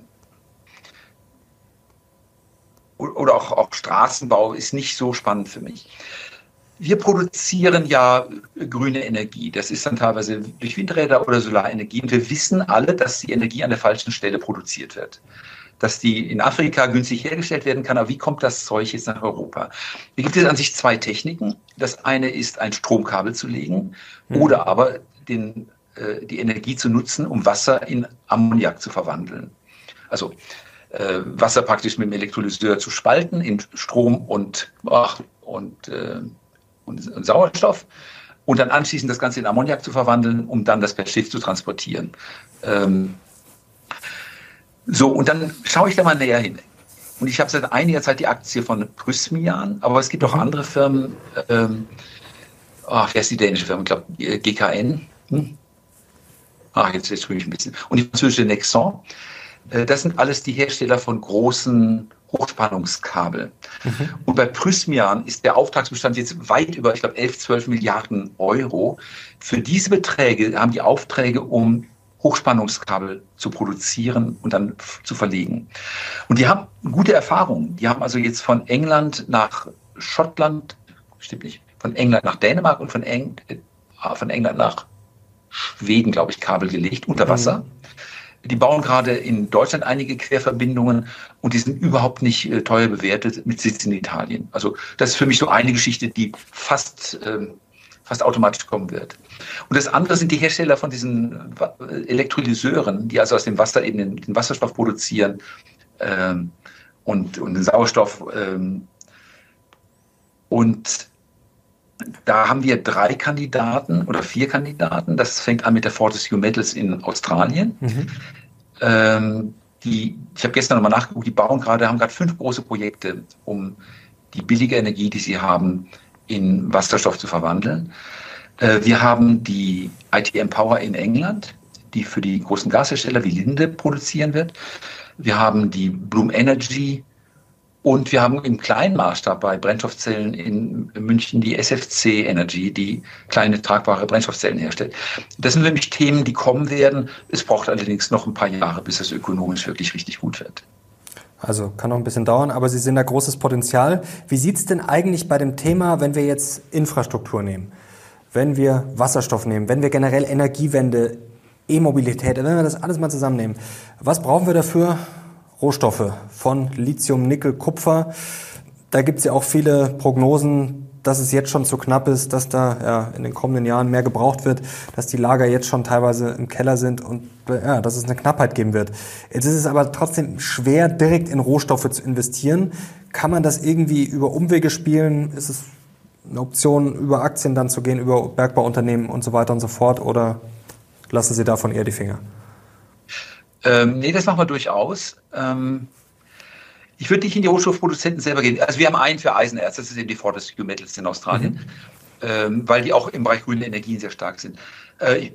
S1: oder auch, auch Straßenbau ist nicht so spannend für mich. Wir produzieren ja grüne Energie. Das ist dann teilweise durch Windräder oder Solarenergie. Und wir wissen alle, dass die Energie an der falschen Stelle produziert wird. Dass die in Afrika günstig hergestellt werden kann. Aber wie kommt das Zeug jetzt nach Europa? Hier gibt es an sich zwei Techniken. Das eine ist, ein Stromkabel zu legen mhm. oder aber den, äh, die Energie zu nutzen, um Wasser in Ammoniak zu verwandeln. Also äh, Wasser praktisch mit dem Elektrolyseur zu spalten in Strom und, ach, und, äh, und, und Sauerstoff. und dann anschließend das Ganze in Ammoniak zu verwandeln, um dann das per Schiff zu transportieren. Ähm, so, und dann schaue ich da mal näher hin. Und ich habe seit einiger Zeit die Aktie von Prysmian, aber es gibt auch mhm. andere Firmen. Ähm, oh, wer ist die dänische Firma? Ich glaube, GKN. Hm? Ach, jetzt, jetzt ich ein bisschen. Und die französische Nexon. Äh, das sind alles die Hersteller von großen Hochspannungskabel. Mhm. Und bei Prysmian ist der Auftragsbestand jetzt weit über, ich glaube, 11, 12 Milliarden Euro. Für diese Beträge haben die Aufträge, um Hochspannungskabel zu produzieren und dann zu verlegen. Und die haben gute Erfahrungen. Die haben also jetzt von England nach Schottland, stimmt nicht, von England nach Dänemark und von, Eng, äh, von England nach Schweden, glaube ich, Kabel gelegt unter Wasser. Mhm. Die bauen gerade in Deutschland einige Querverbindungen und die sind überhaupt nicht äh, teuer bewertet mit Sitz in Italien. Also das ist für mich so eine Geschichte, die fast, ähm, fast automatisch kommen wird. Und das andere sind die Hersteller von diesen äh, Elektrolyseuren, die also aus dem Wasser eben den, den Wasserstoff produzieren ähm, und, und den Sauerstoff. Ähm, und da haben wir drei Kandidaten oder vier Kandidaten. Das fängt an mit der Fortescue Metals in Australien. Mhm. Ähm, die, ich habe gestern nochmal nachgeguckt, die bauen gerade, haben gerade fünf große Projekte, um die billige Energie, die sie haben, in Wasserstoff zu verwandeln. Äh, wir haben die ITM Power in England, die für die großen Gashersteller wie Linde produzieren wird. Wir haben die Bloom Energy und wir haben im kleinen Maßstab bei Brennstoffzellen in München die SFC Energy, die kleine tragbare Brennstoffzellen herstellt. Das sind nämlich Themen, die kommen werden. Es braucht allerdings noch ein paar Jahre, bis es ökonomisch wirklich richtig gut wird.
S2: Also kann noch ein bisschen dauern, aber Sie sehen da großes Potenzial. Wie sieht es denn eigentlich bei dem Thema, wenn wir jetzt Infrastruktur nehmen, wenn wir Wasserstoff nehmen, wenn wir generell Energiewende, E-Mobilität, wenn wir das alles mal zusammennehmen, was brauchen wir dafür? Rohstoffe von Lithium, Nickel, Kupfer. Da gibt es ja auch viele Prognosen, dass es jetzt schon zu knapp ist, dass da ja, in den kommenden Jahren mehr gebraucht wird, dass die Lager jetzt schon teilweise im Keller sind und ja, dass es eine Knappheit geben wird. Jetzt ist es aber trotzdem schwer, direkt in Rohstoffe zu investieren. Kann man das irgendwie über Umwege spielen? Ist es eine Option, über Aktien dann zu gehen, über Bergbauunternehmen und so weiter und so fort? Oder lassen Sie davon eher die Finger?
S1: Ähm, nee, das machen wir durchaus. Ähm, ich würde nicht in die Rohstoffproduzenten selber gehen. Also wir haben einen für Eisenerz, das ist eben die Fortescue Metals in Australien, mhm. ähm, weil die auch im Bereich grüne Energien sehr stark sind. Äh,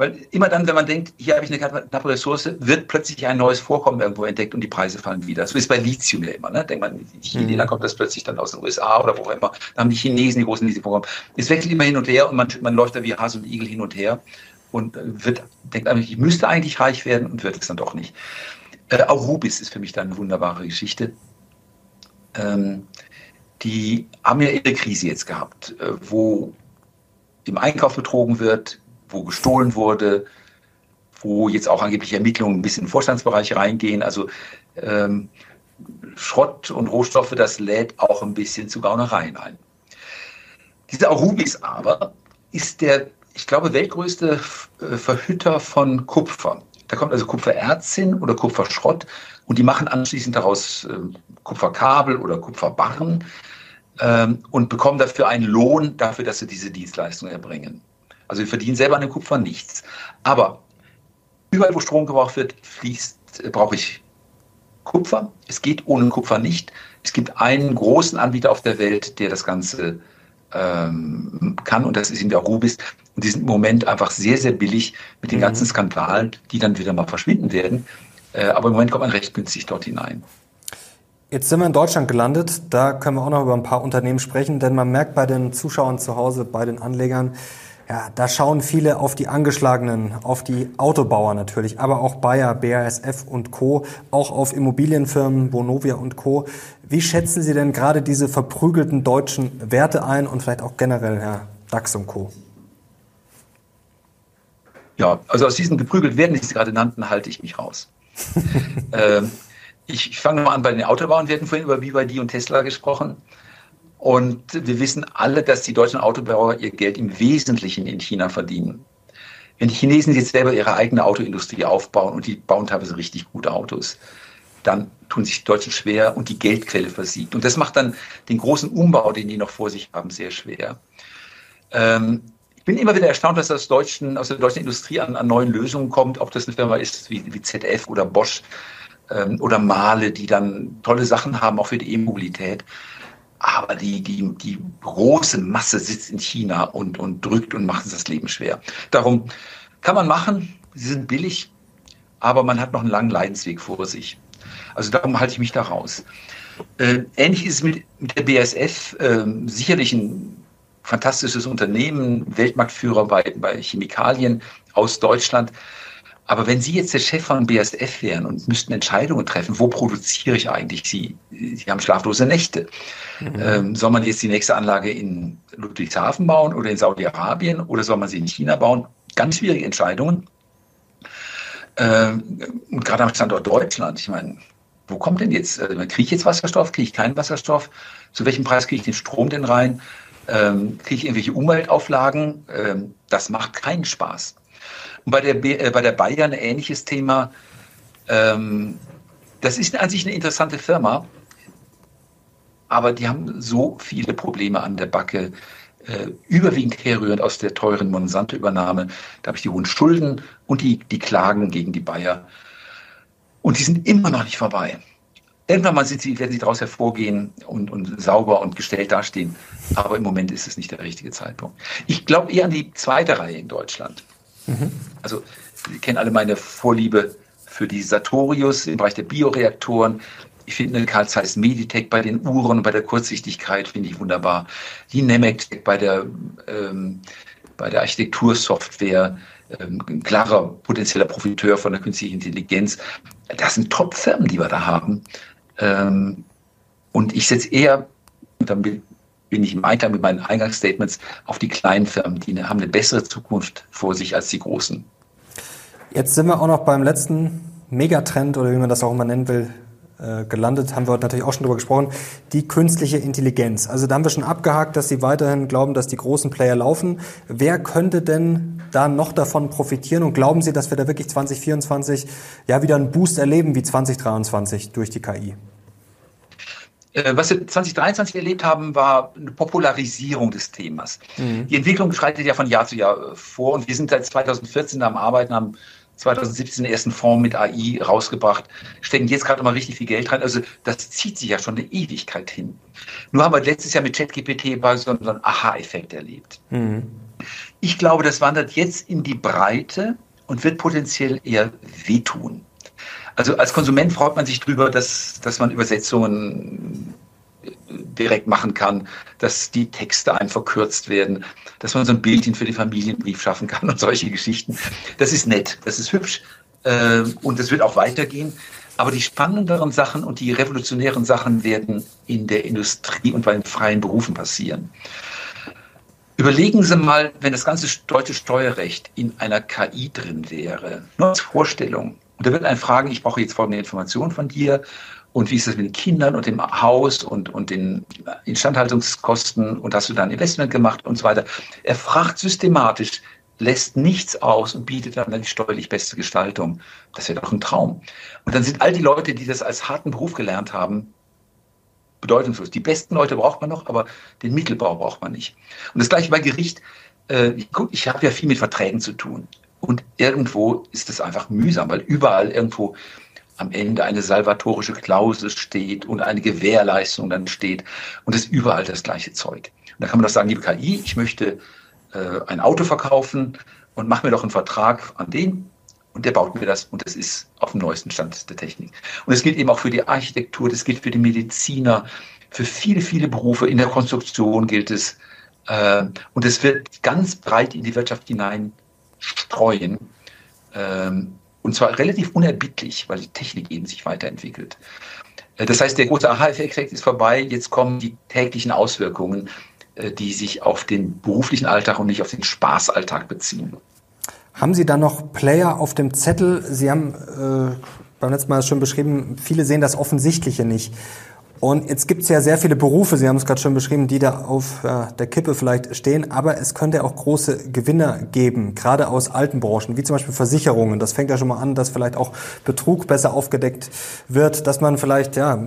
S1: weil immer dann, wenn man denkt, hier habe ich eine knappe Ressource, wird plötzlich ein neues Vorkommen irgendwo entdeckt und die Preise fallen wieder. So ist bei Lithium ja immer. Ne? Denkt man, Chile, mhm. kommt das plötzlich dann aus den USA oder wo auch immer. Da haben die Chinesen die großen Lithiumvorkommen. Es wechselt immer hin und her und man, man läuft da wie Hase und Igel hin und her und wird, denkt eigentlich, ich müsste eigentlich reich werden und wird es dann doch nicht. Äh, auch Rubis ist für mich da eine wunderbare Geschichte. Ähm, die haben ja ihre Krise jetzt gehabt, äh, wo im Einkauf betrogen wird, wo gestohlen wurde, wo jetzt auch angeblich Ermittlungen bis in den Vorstandsbereich reingehen. Also ähm, Schrott und Rohstoffe, das lädt auch ein bisschen zu Gaunereien ein. Dieser Arubis aber ist der ich glaube, weltgrößte äh, Verhütter von Kupfer. Da kommt also Kupfererz hin oder Kupferschrott und die machen anschließend daraus äh, Kupferkabel oder Kupferbarren ähm, und bekommen dafür einen Lohn dafür, dass sie diese Dienstleistung erbringen. Also wir verdienen selber an dem Kupfer nichts. Aber überall, wo Strom gebraucht wird, fließt, äh, brauche ich Kupfer. Es geht ohne Kupfer nicht. Es gibt einen großen Anbieter auf der Welt, der das Ganze ähm, kann und das ist in der Rubis. Und die sind im Moment einfach sehr, sehr billig mit den mhm. ganzen Skandalen, die dann wieder mal verschwinden werden. Äh, aber im Moment kommt man recht günstig dort hinein.
S2: Jetzt sind wir in Deutschland gelandet. Da können wir auch noch über ein paar Unternehmen sprechen, denn man merkt bei den Zuschauern zu Hause, bei den Anlegern, ja, da schauen viele auf die angeschlagenen, auf die Autobauer natürlich, aber auch Bayer, BASF und Co., auch auf Immobilienfirmen, Bonovia und Co. Wie schätzen Sie denn gerade diese verprügelten deutschen Werte ein und vielleicht auch generell, Herr DAX und Co.?
S1: Ja, also aus diesen geprügelt werden, die Sie gerade nannten, halte ich mich raus. ähm, ich, ich fange mal an bei den Autobauern. Wir hatten vorhin über BYD und Tesla gesprochen. Und wir wissen alle, dass die deutschen Autobauer ihr Geld im Wesentlichen in China verdienen. Wenn die Chinesen jetzt selber ihre eigene Autoindustrie aufbauen und die bauen teilweise richtig gute Autos, dann tun sich Deutschen schwer und die Geldquelle versiegt. Und das macht dann den großen Umbau, den die noch vor sich haben, sehr schwer. Ähm, bin immer wieder erstaunt, dass das deutschen, aus der deutschen Industrie an, an neuen Lösungen kommt, ob das eine Firma ist wie, wie ZF oder Bosch ähm, oder Male, die dann tolle Sachen haben, auch für die E-Mobilität. Aber die, die, die große Masse sitzt in China und, und drückt und macht uns das Leben schwer. Darum kann man machen, sie sind billig, aber man hat noch einen langen Leidensweg vor sich. Also darum halte ich mich da raus. Äh, ähnlich ist es mit, der BASF, äh, sicherlich ein fantastisches Unternehmen, Weltmarktführer bei, bei Chemikalien aus Deutschland. Aber wenn Sie jetzt der Chef von BASF wären und müssten Entscheidungen treffen, wo produziere ich eigentlich? Sie, Sie haben schlaflose Nächte. Mhm. Ähm, soll man jetzt die nächste Anlage in Ludwigshafen bauen oder in Saudi-Arabien oder soll man sie in China bauen? Ganz schwierige Entscheidungen. Ähm, und gerade am Standort Deutschland, ich meine, wo kommt denn jetzt, äh, kriege ich jetzt Wasserstoff, kriege ich keinen Wasserstoff? Zu welchem Preis kriege ich den Strom denn rein? Ähm, kriege ich irgendwelche Umweltauflagen? Ähm, das macht keinen Spaß. Und bei der, äh, bei der Bayern ein ähnliches Thema. Ähm, das ist an sich eine interessante Firma, aber die haben so viele Probleme an der Backe, äh, überwiegend herrührend aus der teuren Monsanto-Übernahme. Da habe ich die hohen Schulden und die, die Klagen gegen die Bayer. Und die sind immer noch nicht vorbei. Irgendwann mal sind sie, werden sie daraus hervorgehen und, und sauber und gestellt dastehen. Aber im Moment ist es nicht der richtige Zeitpunkt. Ich glaube eher an die zweite Reihe in Deutschland. Mhm. Also, Sie kennen alle meine Vorliebe für die Sartorius im Bereich der Bioreaktoren. Ich finde Karl Zeiss Meditech bei den Uhren und bei der Kurzsichtigkeit finde ich wunderbar. Die Nemetech bei der, ähm, bei der Architektursoftware, ähm, ein klarer potenzieller Profiteur von der künstlichen Intelligenz. Das sind Top-Firmen, die wir da haben. Ähm, und ich setze eher, dann bin ich weiter mit meinen Eingangsstatements, auf die kleinen Firmen. Die haben eine bessere Zukunft vor sich als die großen.
S2: Jetzt sind wir auch noch beim letzten Megatrend oder wie man das auch immer nennen will, äh, gelandet, haben wir heute natürlich auch schon drüber gesprochen, die künstliche Intelligenz. Also da haben wir schon abgehakt, dass Sie weiterhin glauben, dass die großen Player laufen. Wer könnte denn da noch davon profitieren und glauben Sie, dass wir da wirklich 2024 ja wieder einen Boost erleben wie 2023 durch die KI?
S1: Äh, was wir 2023 erlebt haben, war eine Popularisierung des Themas. Mhm. Die Entwicklung schreitet ja von Jahr zu Jahr vor und wir sind seit 2014 am Arbeiten, haben 2017 den ersten Fonds mit AI rausgebracht, stecken jetzt gerade mal richtig viel Geld rein. Also das zieht sich ja schon eine Ewigkeit hin. Nur haben wir letztes Jahr mit ChatGPT so einen Aha-Effekt erlebt. Mhm. Ich glaube, das wandert jetzt in die Breite und wird potenziell eher wehtun. Also als Konsument freut man sich drüber, dass, dass man Übersetzungen direkt machen kann, dass die Texte einem verkürzt werden, dass man so ein Bildchen für den Familienbrief schaffen kann und solche Geschichten. Das ist nett, das ist hübsch äh, und das wird auch weitergehen. Aber die spannenderen Sachen und die revolutionären Sachen werden in der Industrie und bei den freien Berufen passieren. Überlegen Sie mal, wenn das ganze deutsche Steuerrecht in einer KI drin wäre, nur als Vorstellung. Und da wird einen fragen, ich brauche jetzt folgende Informationen von dir und wie ist das mit den Kindern und dem Haus und, und den Instandhaltungskosten und hast du da ein Investment gemacht und so weiter. Er fragt systematisch, lässt nichts aus und bietet dann die steuerlich beste Gestaltung. Das wäre doch ein Traum. Und dann sind all die Leute, die das als harten Beruf gelernt haben, bedeutungslos. Die besten Leute braucht man noch, aber den Mittelbau braucht man nicht. Und das gleiche bei Gericht. Äh, ich habe ja viel mit Verträgen zu tun. Und irgendwo ist es einfach mühsam, weil überall irgendwo am Ende eine salvatorische Klausel steht und eine Gewährleistung dann steht und es ist überall das gleiche Zeug. Und da kann man doch sagen, liebe KI, ich möchte äh, ein Auto verkaufen und mach mir doch einen Vertrag an den und der baut mir das und das ist auf dem neuesten Stand der Technik. Und es gilt eben auch für die Architektur, das gilt für die Mediziner, für viele, viele Berufe. In der Konstruktion gilt es. Äh, und es wird ganz breit in die Wirtschaft hinein streuen. Ähm, und zwar relativ unerbittlich, weil die Technik eben sich weiterentwickelt. Äh, das heißt, der große Aha-Effekt ist vorbei. Jetzt kommen die täglichen Auswirkungen, äh, die sich auf den beruflichen Alltag und nicht auf den Spaßalltag beziehen.
S2: Haben Sie da noch Player auf dem Zettel? Sie haben äh, beim letzten Mal schon beschrieben, viele sehen das Offensichtliche nicht. Und jetzt gibt es ja sehr viele Berufe, Sie haben es gerade schon beschrieben, die da auf äh, der Kippe vielleicht stehen, aber es könnte auch große Gewinner geben, gerade aus alten Branchen, wie zum Beispiel Versicherungen. Das fängt ja schon mal an, dass vielleicht auch Betrug besser aufgedeckt wird, dass man vielleicht, ja,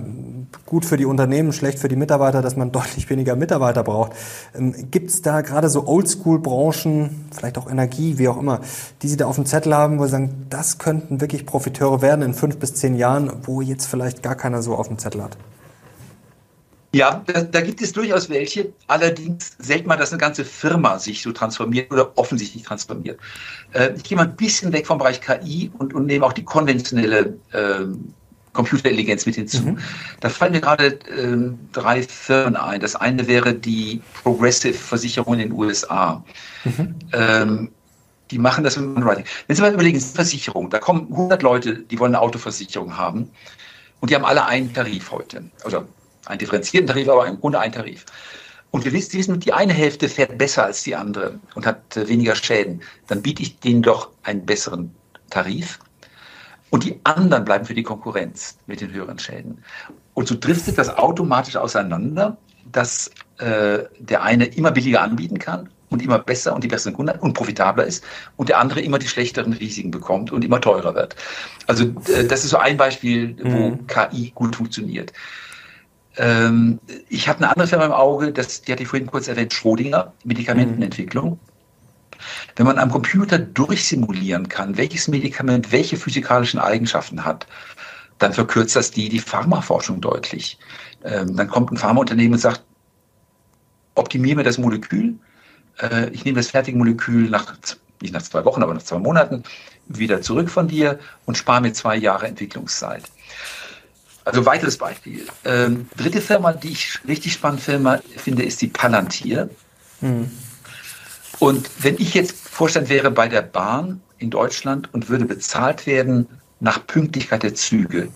S2: gut für die Unternehmen, schlecht für die Mitarbeiter, dass man deutlich weniger Mitarbeiter braucht. Ähm, gibt es da gerade so Oldschool-Branchen, vielleicht auch Energie, wie auch immer, die Sie da auf dem Zettel haben, wo Sie sagen, das könnten wirklich Profiteure werden in fünf bis zehn Jahren, wo jetzt vielleicht gar keiner so auf dem Zettel hat?
S1: Ja, da, da, gibt es durchaus welche. Allerdings selten mal, dass eine ganze Firma sich so transformiert oder offensichtlich transformiert. Äh, ich gehe mal ein bisschen weg vom Bereich KI und, und nehme auch die konventionelle äh, Computerintelligenz mit hinzu. Mhm. Da fallen mir gerade äh, drei Firmen ein. Das eine wäre die Progressive Versicherung in den USA. Mhm. Ähm, die machen das im Underwriting. Wenn Sie mal überlegen, Versicherung, da kommen 100 Leute, die wollen eine Autoversicherung haben und die haben alle einen Tarif heute. Also einen differenzierten Tarif, aber im Grunde ein Tarif. Und wir wissen, die eine Hälfte fährt besser als die andere und hat äh, weniger Schäden. Dann biete ich denen doch einen besseren Tarif. Und die anderen bleiben für die Konkurrenz mit den höheren Schäden. Und so driftet das automatisch auseinander, dass äh, der eine immer billiger anbieten kann und immer besser und die besseren Kunden und profitabler ist und der andere immer die schlechteren Risiken bekommt und immer teurer wird. Also äh, das ist so ein Beispiel, wo mhm. KI gut funktioniert. Ähm, ich habe eine andere Firma im Auge, das, die hatte ich vorhin kurz erwähnt, Schrödinger, Medikamentenentwicklung. Mhm. Wenn man am Computer durchsimulieren kann, welches Medikament welche physikalischen Eigenschaften hat, dann verkürzt das die, die Pharmaforschung deutlich. Ähm, dann kommt ein Pharmaunternehmen und sagt, optimiere mir das Molekül. Äh, ich nehme das fertige Molekül nach, nicht nach zwei Wochen, aber nach zwei Monaten wieder zurück von dir und spare mir zwei Jahre Entwicklungszeit. Also weiteres Beispiel. Ähm, dritte Firma, die ich richtig spannend Firma finde, ist die Palantir. Mhm. Und wenn ich jetzt Vorstand wäre bei der Bahn in Deutschland und würde bezahlt werden nach Pünktlichkeit der Züge,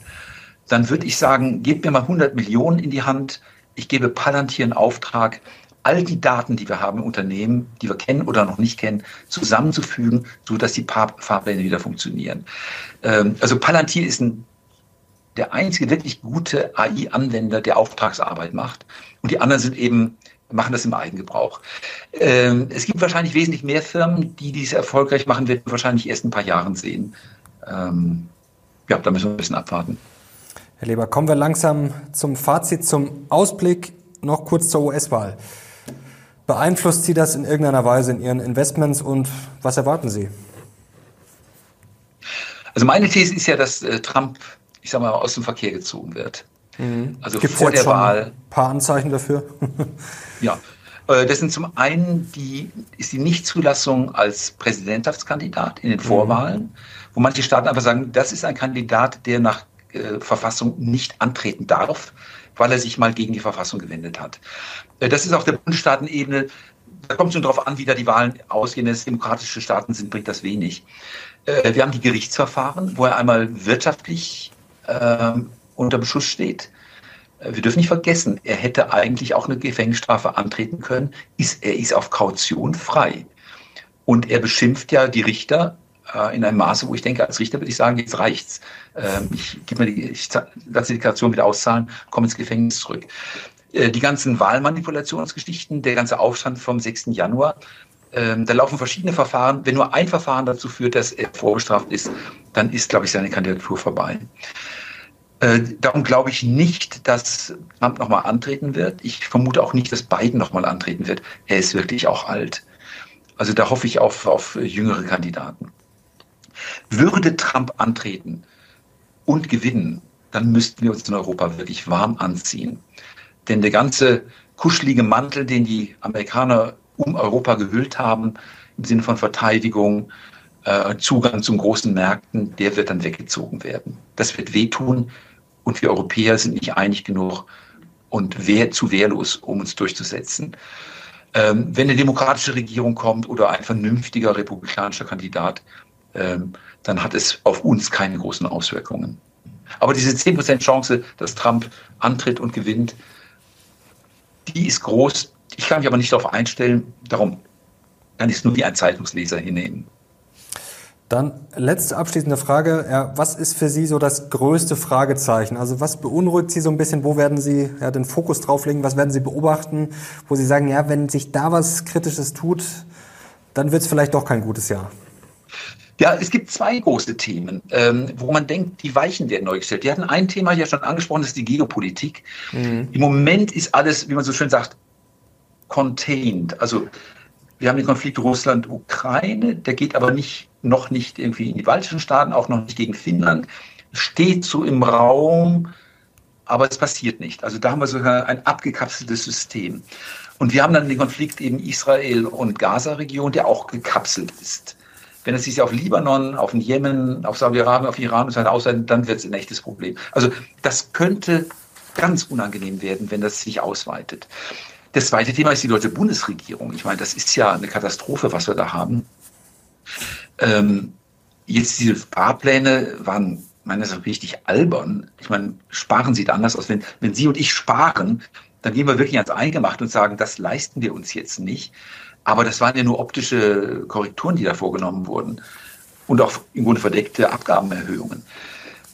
S1: dann würde ich sagen, gebt mir mal 100 Millionen in die Hand. Ich gebe Palantir einen Auftrag, all die Daten, die wir haben im Unternehmen, die wir kennen oder noch nicht kennen, zusammenzufügen, sodass die Fahrpläne wieder funktionieren. Ähm, also Palantir ist ein der einzige wirklich gute AI-Anwender, der Auftragsarbeit macht. Und die anderen sind eben, machen das im Eigengebrauch. Ähm, es gibt wahrscheinlich wesentlich mehr Firmen, die dies erfolgreich machen, werden wir wahrscheinlich erst ein paar Jahren sehen. Ähm, ja, da müssen wir ein bisschen abwarten.
S2: Herr Leber, kommen wir langsam zum Fazit, zum Ausblick, noch kurz zur US-Wahl. Beeinflusst Sie das in irgendeiner Weise in Ihren Investments und was erwarten Sie?
S1: Also meine These ist ja, dass äh, Trump ich sag mal, aus dem Verkehr gezogen wird.
S2: Mhm. Also Gibt's vor der Wahl. Ein paar Anzeichen dafür?
S1: ja. Äh, das sind zum einen die, ist die Nichtzulassung als Präsidentschaftskandidat in den mhm. Vorwahlen, mhm. wo manche Staaten einfach sagen, das ist ein Kandidat, der nach äh, Verfassung nicht antreten darf, weil er sich mal gegen die Verfassung gewendet hat. Äh, das ist auf der Bundesstaatenebene, da kommt es schon darauf an, wie da die Wahlen ausgehen. Wenn es demokratische Staaten sind, bringt das wenig. Äh, wir haben die Gerichtsverfahren, wo er einmal wirtschaftlich ähm, unter Beschuss steht. Äh, wir dürfen nicht vergessen, er hätte eigentlich auch eine Gefängnisstrafe antreten können. Ist, er ist auf Kaution frei. Und er beschimpft ja die Richter äh, in einem Maße, wo ich denke, als Richter würde ich sagen, jetzt reicht's. Ähm, ich gebe mir die, ich lasse die Deklaration wieder auszahlen, komme ins Gefängnis zurück. Äh, die ganzen Wahlmanipulationsgeschichten, der ganze Aufstand vom 6. Januar, ähm, da laufen verschiedene Verfahren. Wenn nur ein Verfahren dazu führt, dass er vorbestraft ist, dann ist, glaube ich, seine Kandidatur vorbei. Äh, darum glaube ich nicht, dass Trump nochmal antreten wird. Ich vermute auch nicht, dass Biden nochmal antreten wird. Er ist wirklich auch alt. Also da hoffe ich auf, auf jüngere Kandidaten. Würde Trump antreten und gewinnen, dann müssten wir uns in Europa wirklich warm anziehen. Denn der ganze kuschelige Mantel, den die Amerikaner um Europa gehüllt haben, im Sinne von Verteidigung, äh, Zugang zum großen Märkten, der wird dann weggezogen werden. Das wird wehtun und wir Europäer sind nicht einig genug und wehr, zu wehrlos, um uns durchzusetzen. Ähm, wenn eine demokratische Regierung kommt oder ein vernünftiger republikanischer Kandidat, ähm, dann hat es auf uns keine großen Auswirkungen. Aber diese 10% Chance, dass Trump antritt und gewinnt, die ist groß. Ich kann mich aber nicht darauf einstellen. Darum kann ich es nur wie ein Zeitungsleser hinnehmen.
S2: Dann letzte abschließende Frage. Ja, was ist für Sie so das größte Fragezeichen? Also was beunruhigt Sie so ein bisschen? Wo werden Sie ja, den Fokus drauflegen? Was werden Sie beobachten? Wo Sie sagen, ja, wenn sich da was Kritisches tut, dann wird es vielleicht doch kein gutes Jahr.
S1: Ja, es gibt zwei große Themen, ähm, wo man denkt, die Weichen werden neu gestellt. Wir hatten ein Thema ja schon angesprochen, das ist die Geopolitik. Mhm. Im Moment ist alles, wie man so schön sagt, contained. Also wir haben den Konflikt Russland-Ukraine, der geht aber nicht, noch nicht irgendwie in die baltischen Staaten, auch noch nicht gegen Finnland, steht so im Raum, aber es passiert nicht. Also da haben wir sogar ein abgekapseltes System. Und wir haben dann den Konflikt eben Israel und Gaza-Region, der auch gekapselt ist. Wenn es sich auf Libanon, auf den Jemen, auf Saudi-Arabien, auf Iran und so weiter ausweitet, dann wird es ein echtes Problem. Also das könnte ganz unangenehm werden, wenn das sich ausweitet. Das zweite Thema ist die deutsche Bundesregierung. Ich meine, das ist ja eine Katastrophe, was wir da haben. Ähm, jetzt diese Fahrpläne waren meines Erachtens richtig albern. Ich meine, sparen sieht anders aus. Wenn, wenn Sie und ich sparen, dann gehen wir wirklich ans Eingemachte und sagen, das leisten wir uns jetzt nicht. Aber das waren ja nur optische Korrekturen, die da vorgenommen wurden. Und auch im Grunde verdeckte Abgabenerhöhungen.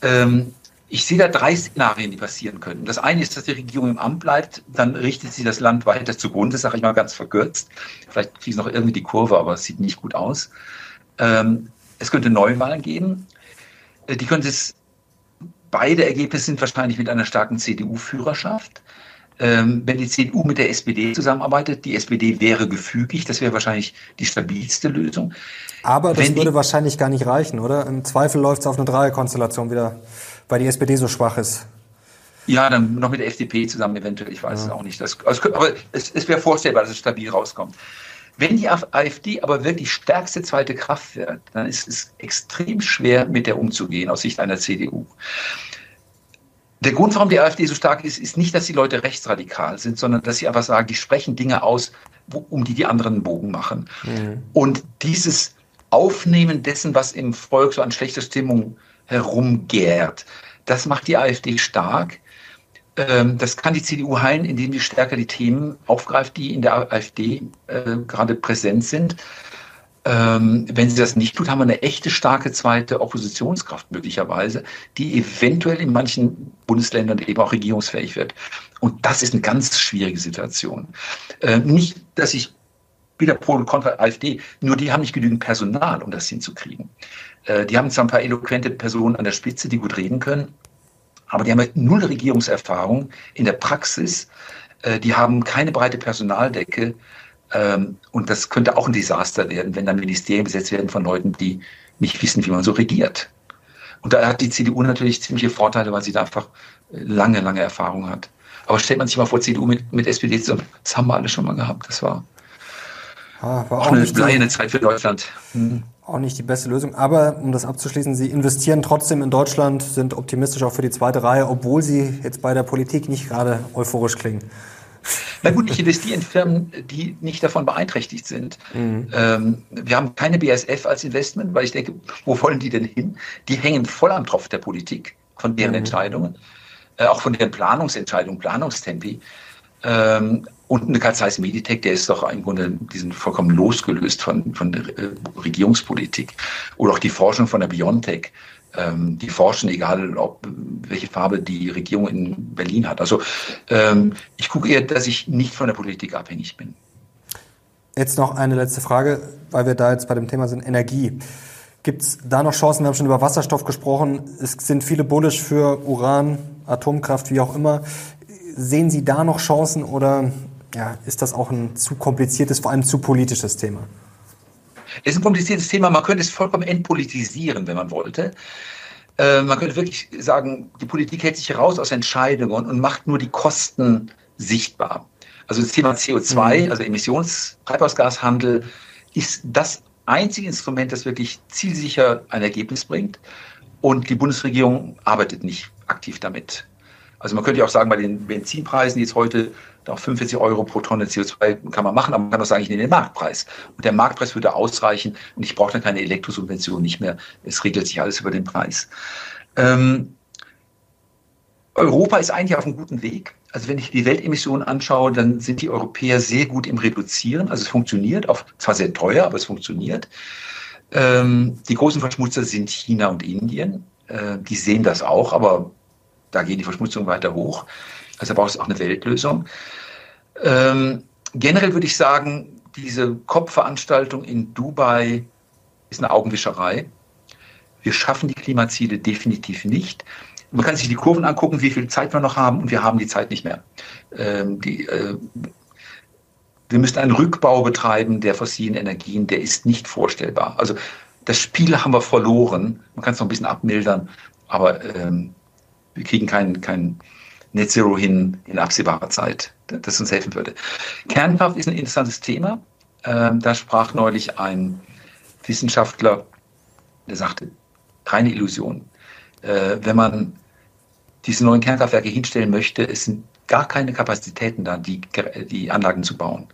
S1: Ähm, ich sehe da drei Szenarien, die passieren können. Das eine ist, dass die Regierung im Amt bleibt, dann richtet sie das Land weiter zugrunde, sage ich mal ganz verkürzt. Vielleicht kriegen sie noch irgendwie die Kurve, aber es sieht nicht gut aus. Ähm, es könnte Neuwahlen geben. Äh, die könnte es, beide Ergebnisse sind wahrscheinlich mit einer starken CDU-Führerschaft. Ähm, wenn die CDU mit der SPD zusammenarbeitet, die SPD wäre gefügig, das wäre wahrscheinlich die stabilste Lösung.
S2: Aber das wenn würde wahrscheinlich gar nicht reichen, oder? Im Zweifel läuft es auf eine Dreierkonstellation wieder weil die SPD so schwach ist.
S1: Ja, dann noch mit der FDP zusammen eventuell, ich weiß ja. es auch nicht. Das, also, aber es, es wäre vorstellbar, dass es stabil rauskommt. Wenn die AfD aber wirklich stärkste zweite Kraft wird, dann ist es extrem schwer, mit der umzugehen aus Sicht einer CDU. Der Grund, warum die AfD so stark ist, ist nicht, dass die Leute rechtsradikal sind, sondern dass sie einfach sagen, die sprechen Dinge aus, wo, um die die anderen einen Bogen machen. Mhm. Und dieses Aufnehmen dessen, was im Volk so an schlechter Stimmung herumgärt. Das macht die AfD stark. Ähm, das kann die CDU heilen, indem sie stärker die Themen aufgreift, die in der AfD äh, gerade präsent sind. Ähm, wenn sie das nicht tut, haben wir eine echte starke zweite Oppositionskraft möglicherweise, die eventuell in manchen Bundesländern eben auch regierungsfähig wird. Und das ist eine ganz schwierige Situation. Äh, nicht, dass ich wieder pro und contra AfD, nur die haben nicht genügend Personal, um das hinzukriegen. Äh, die haben zwar ein paar eloquente Personen an der Spitze, die gut reden können, aber die haben halt null Regierungserfahrung in der Praxis. Äh, die haben keine breite Personaldecke. Ähm, und das könnte auch ein Desaster werden, wenn dann Ministerien besetzt werden von Leuten, die nicht wissen, wie man so regiert. Und da hat die CDU natürlich ziemliche Vorteile, weil sie da einfach lange, lange Erfahrung hat. Aber stellt man sich mal vor, CDU mit, mit SPD zusammen, das haben wir alle schon mal gehabt. Das war, ah, war auch, auch eine bleiende Zeit für Deutschland. Hm
S2: auch nicht die beste Lösung. Aber um das abzuschließen, Sie investieren trotzdem in Deutschland, sind optimistisch auch für die zweite Reihe, obwohl Sie jetzt bei der Politik nicht gerade euphorisch klingen.
S1: Na gut, ich investiere in Firmen, die nicht davon beeinträchtigt sind. Mhm. Ähm, wir haben keine BSF als Investment, weil ich denke, wo wollen die denn hin? Die hängen voll am Tropf der Politik, von deren mhm. Entscheidungen, äh, auch von deren Planungsentscheidungen, Planungstempi. Ähm, und eine Karl Zeiss Meditech, der ist doch im Grunde, die vollkommen losgelöst von, von der äh, Regierungspolitik. Oder auch die Forschung von der Biontech. Ähm, die forschen, egal ob welche Farbe die Regierung in Berlin hat. Also ähm, ich gucke eher, dass ich nicht von der Politik abhängig bin.
S2: Jetzt noch eine letzte Frage, weil wir da jetzt bei dem Thema sind, Energie. Gibt es da noch Chancen? Wir haben schon über Wasserstoff gesprochen. Es sind viele bullish für Uran, Atomkraft, wie auch immer. Sehen Sie da noch Chancen oder ja, ist das auch ein zu kompliziertes, vor allem zu politisches Thema?
S1: Es ist ein kompliziertes Thema. Man könnte es vollkommen entpolitisieren, wenn man wollte. Äh, man könnte wirklich sagen, die Politik hält sich raus aus Entscheidungen und macht nur die Kosten sichtbar. Also das Thema CO2, mhm. also Emissionstreibhausgashandel, ist das einzige Instrument, das wirklich zielsicher ein Ergebnis bringt. Und die Bundesregierung arbeitet nicht aktiv damit. Also man könnte ja auch sagen, bei den Benzinpreisen, die jetzt heute auf 45 Euro pro Tonne CO2 kann man machen, aber man kann auch sagen, ich nehme den Marktpreis. Und der Marktpreis würde ausreichen und ich brauche dann keine Elektrosubvention nicht mehr. Es regelt sich alles über den Preis. Ähm, Europa ist eigentlich auf einem guten Weg. Also wenn ich die Weltemissionen anschaue, dann sind die Europäer sehr gut im Reduzieren. Also es funktioniert, auch zwar sehr teuer, aber es funktioniert. Ähm, die großen Verschmutzer sind China und Indien. Äh, die sehen das auch, aber da geht die Verschmutzung weiter hoch. Also braucht es auch eine Weltlösung. Ähm, generell würde ich sagen, diese COP-Veranstaltung in Dubai ist eine Augenwischerei. Wir schaffen die Klimaziele definitiv nicht. Man kann sich die Kurven angucken, wie viel Zeit wir noch haben, und wir haben die Zeit nicht mehr. Ähm, die, äh, wir müssen einen Rückbau betreiben der fossilen Energien, der ist nicht vorstellbar. Also das Spiel haben wir verloren. Man kann es noch ein bisschen abmildern, aber ähm, wir kriegen kein, kein Net Zero hin in absehbarer Zeit, das uns helfen würde. Kernkraft ist ein interessantes Thema. Ähm, da sprach neulich ein Wissenschaftler, der sagte, reine Illusion. Äh, wenn man diese neuen Kernkraftwerke hinstellen möchte, es sind gar keine Kapazitäten da, die, die Anlagen zu bauen.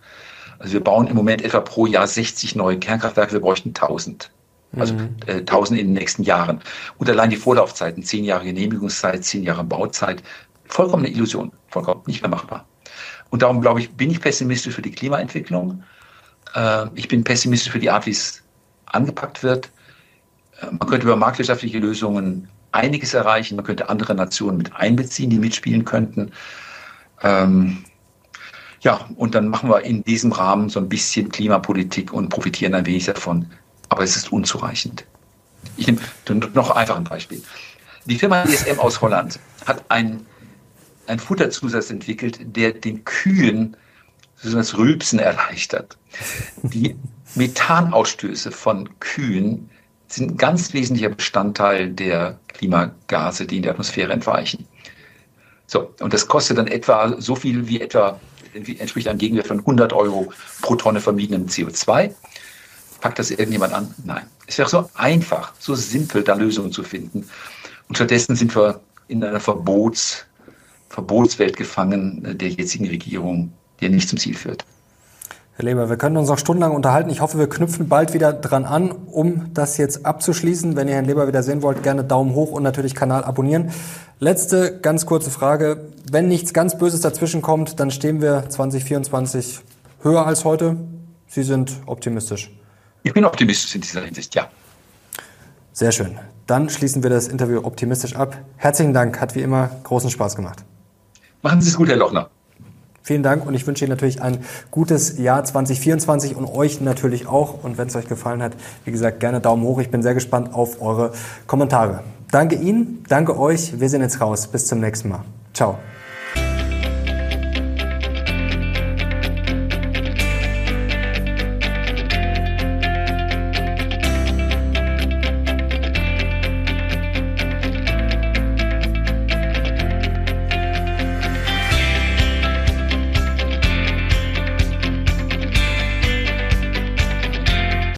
S1: Also wir bauen im Moment etwa pro Jahr 60 neue Kernkraftwerke, wir bräuchten 1000. Also mhm. äh, 1000 in den nächsten Jahren. Und allein die Vorlaufzeiten, 10 Jahre Genehmigungszeit, 10 Jahre Bauzeit, vollkommen eine Illusion, vollkommen nicht mehr machbar. Und darum glaube ich, bin ich pessimistisch für die Klimaentwicklung. Äh, ich bin pessimistisch für die Art, wie es angepackt wird. Äh, man könnte über marktwirtschaftliche Lösungen einiges erreichen. Man könnte andere Nationen mit einbeziehen, die mitspielen könnten. Ähm, ja, und dann machen wir in diesem Rahmen so ein bisschen Klimapolitik und profitieren ein wenig davon. Aber es ist unzureichend. Ich nehme noch einfach ein Beispiel. Die Firma DSM aus Holland hat ein, ein Futterzusatz entwickelt, der den Kühen das Rülpsen erleichtert. Die Methanausstöße von Kühen sind ein ganz wesentlicher Bestandteil der Klimagase, die in die Atmosphäre entweichen. So, und das kostet dann etwa so viel wie etwa, entspricht einem Gegenwert von 100 Euro pro Tonne vermiedenem CO2. Packt das irgendjemand an? Nein. Es wäre so einfach, so simpel, da Lösungen zu finden. Und stattdessen sind wir in einer Verbots, Verbotswelt gefangen der jetzigen Regierung, die nicht zum Ziel führt.
S2: Herr Leber, wir können uns noch stundenlang unterhalten. Ich hoffe, wir knüpfen bald wieder dran an, um das jetzt abzuschließen. Wenn ihr Herrn Leber wieder sehen wollt, gerne Daumen hoch und natürlich Kanal abonnieren. Letzte ganz kurze Frage. Wenn nichts ganz Böses dazwischen kommt, dann stehen wir 2024 höher als heute. Sie sind optimistisch.
S1: Ich bin optimistisch in dieser Hinsicht, ja.
S2: Sehr schön. Dann schließen wir das Interview optimistisch ab. Herzlichen Dank, hat wie immer großen Spaß gemacht.
S1: Machen Sie es gut, Herr Lochner.
S2: Vielen Dank und ich wünsche Ihnen natürlich ein gutes Jahr 2024 und euch natürlich auch. Und wenn es euch gefallen hat, wie gesagt, gerne Daumen hoch. Ich bin sehr gespannt auf eure Kommentare. Danke Ihnen, danke euch. Wir sehen jetzt raus. Bis zum nächsten Mal. Ciao.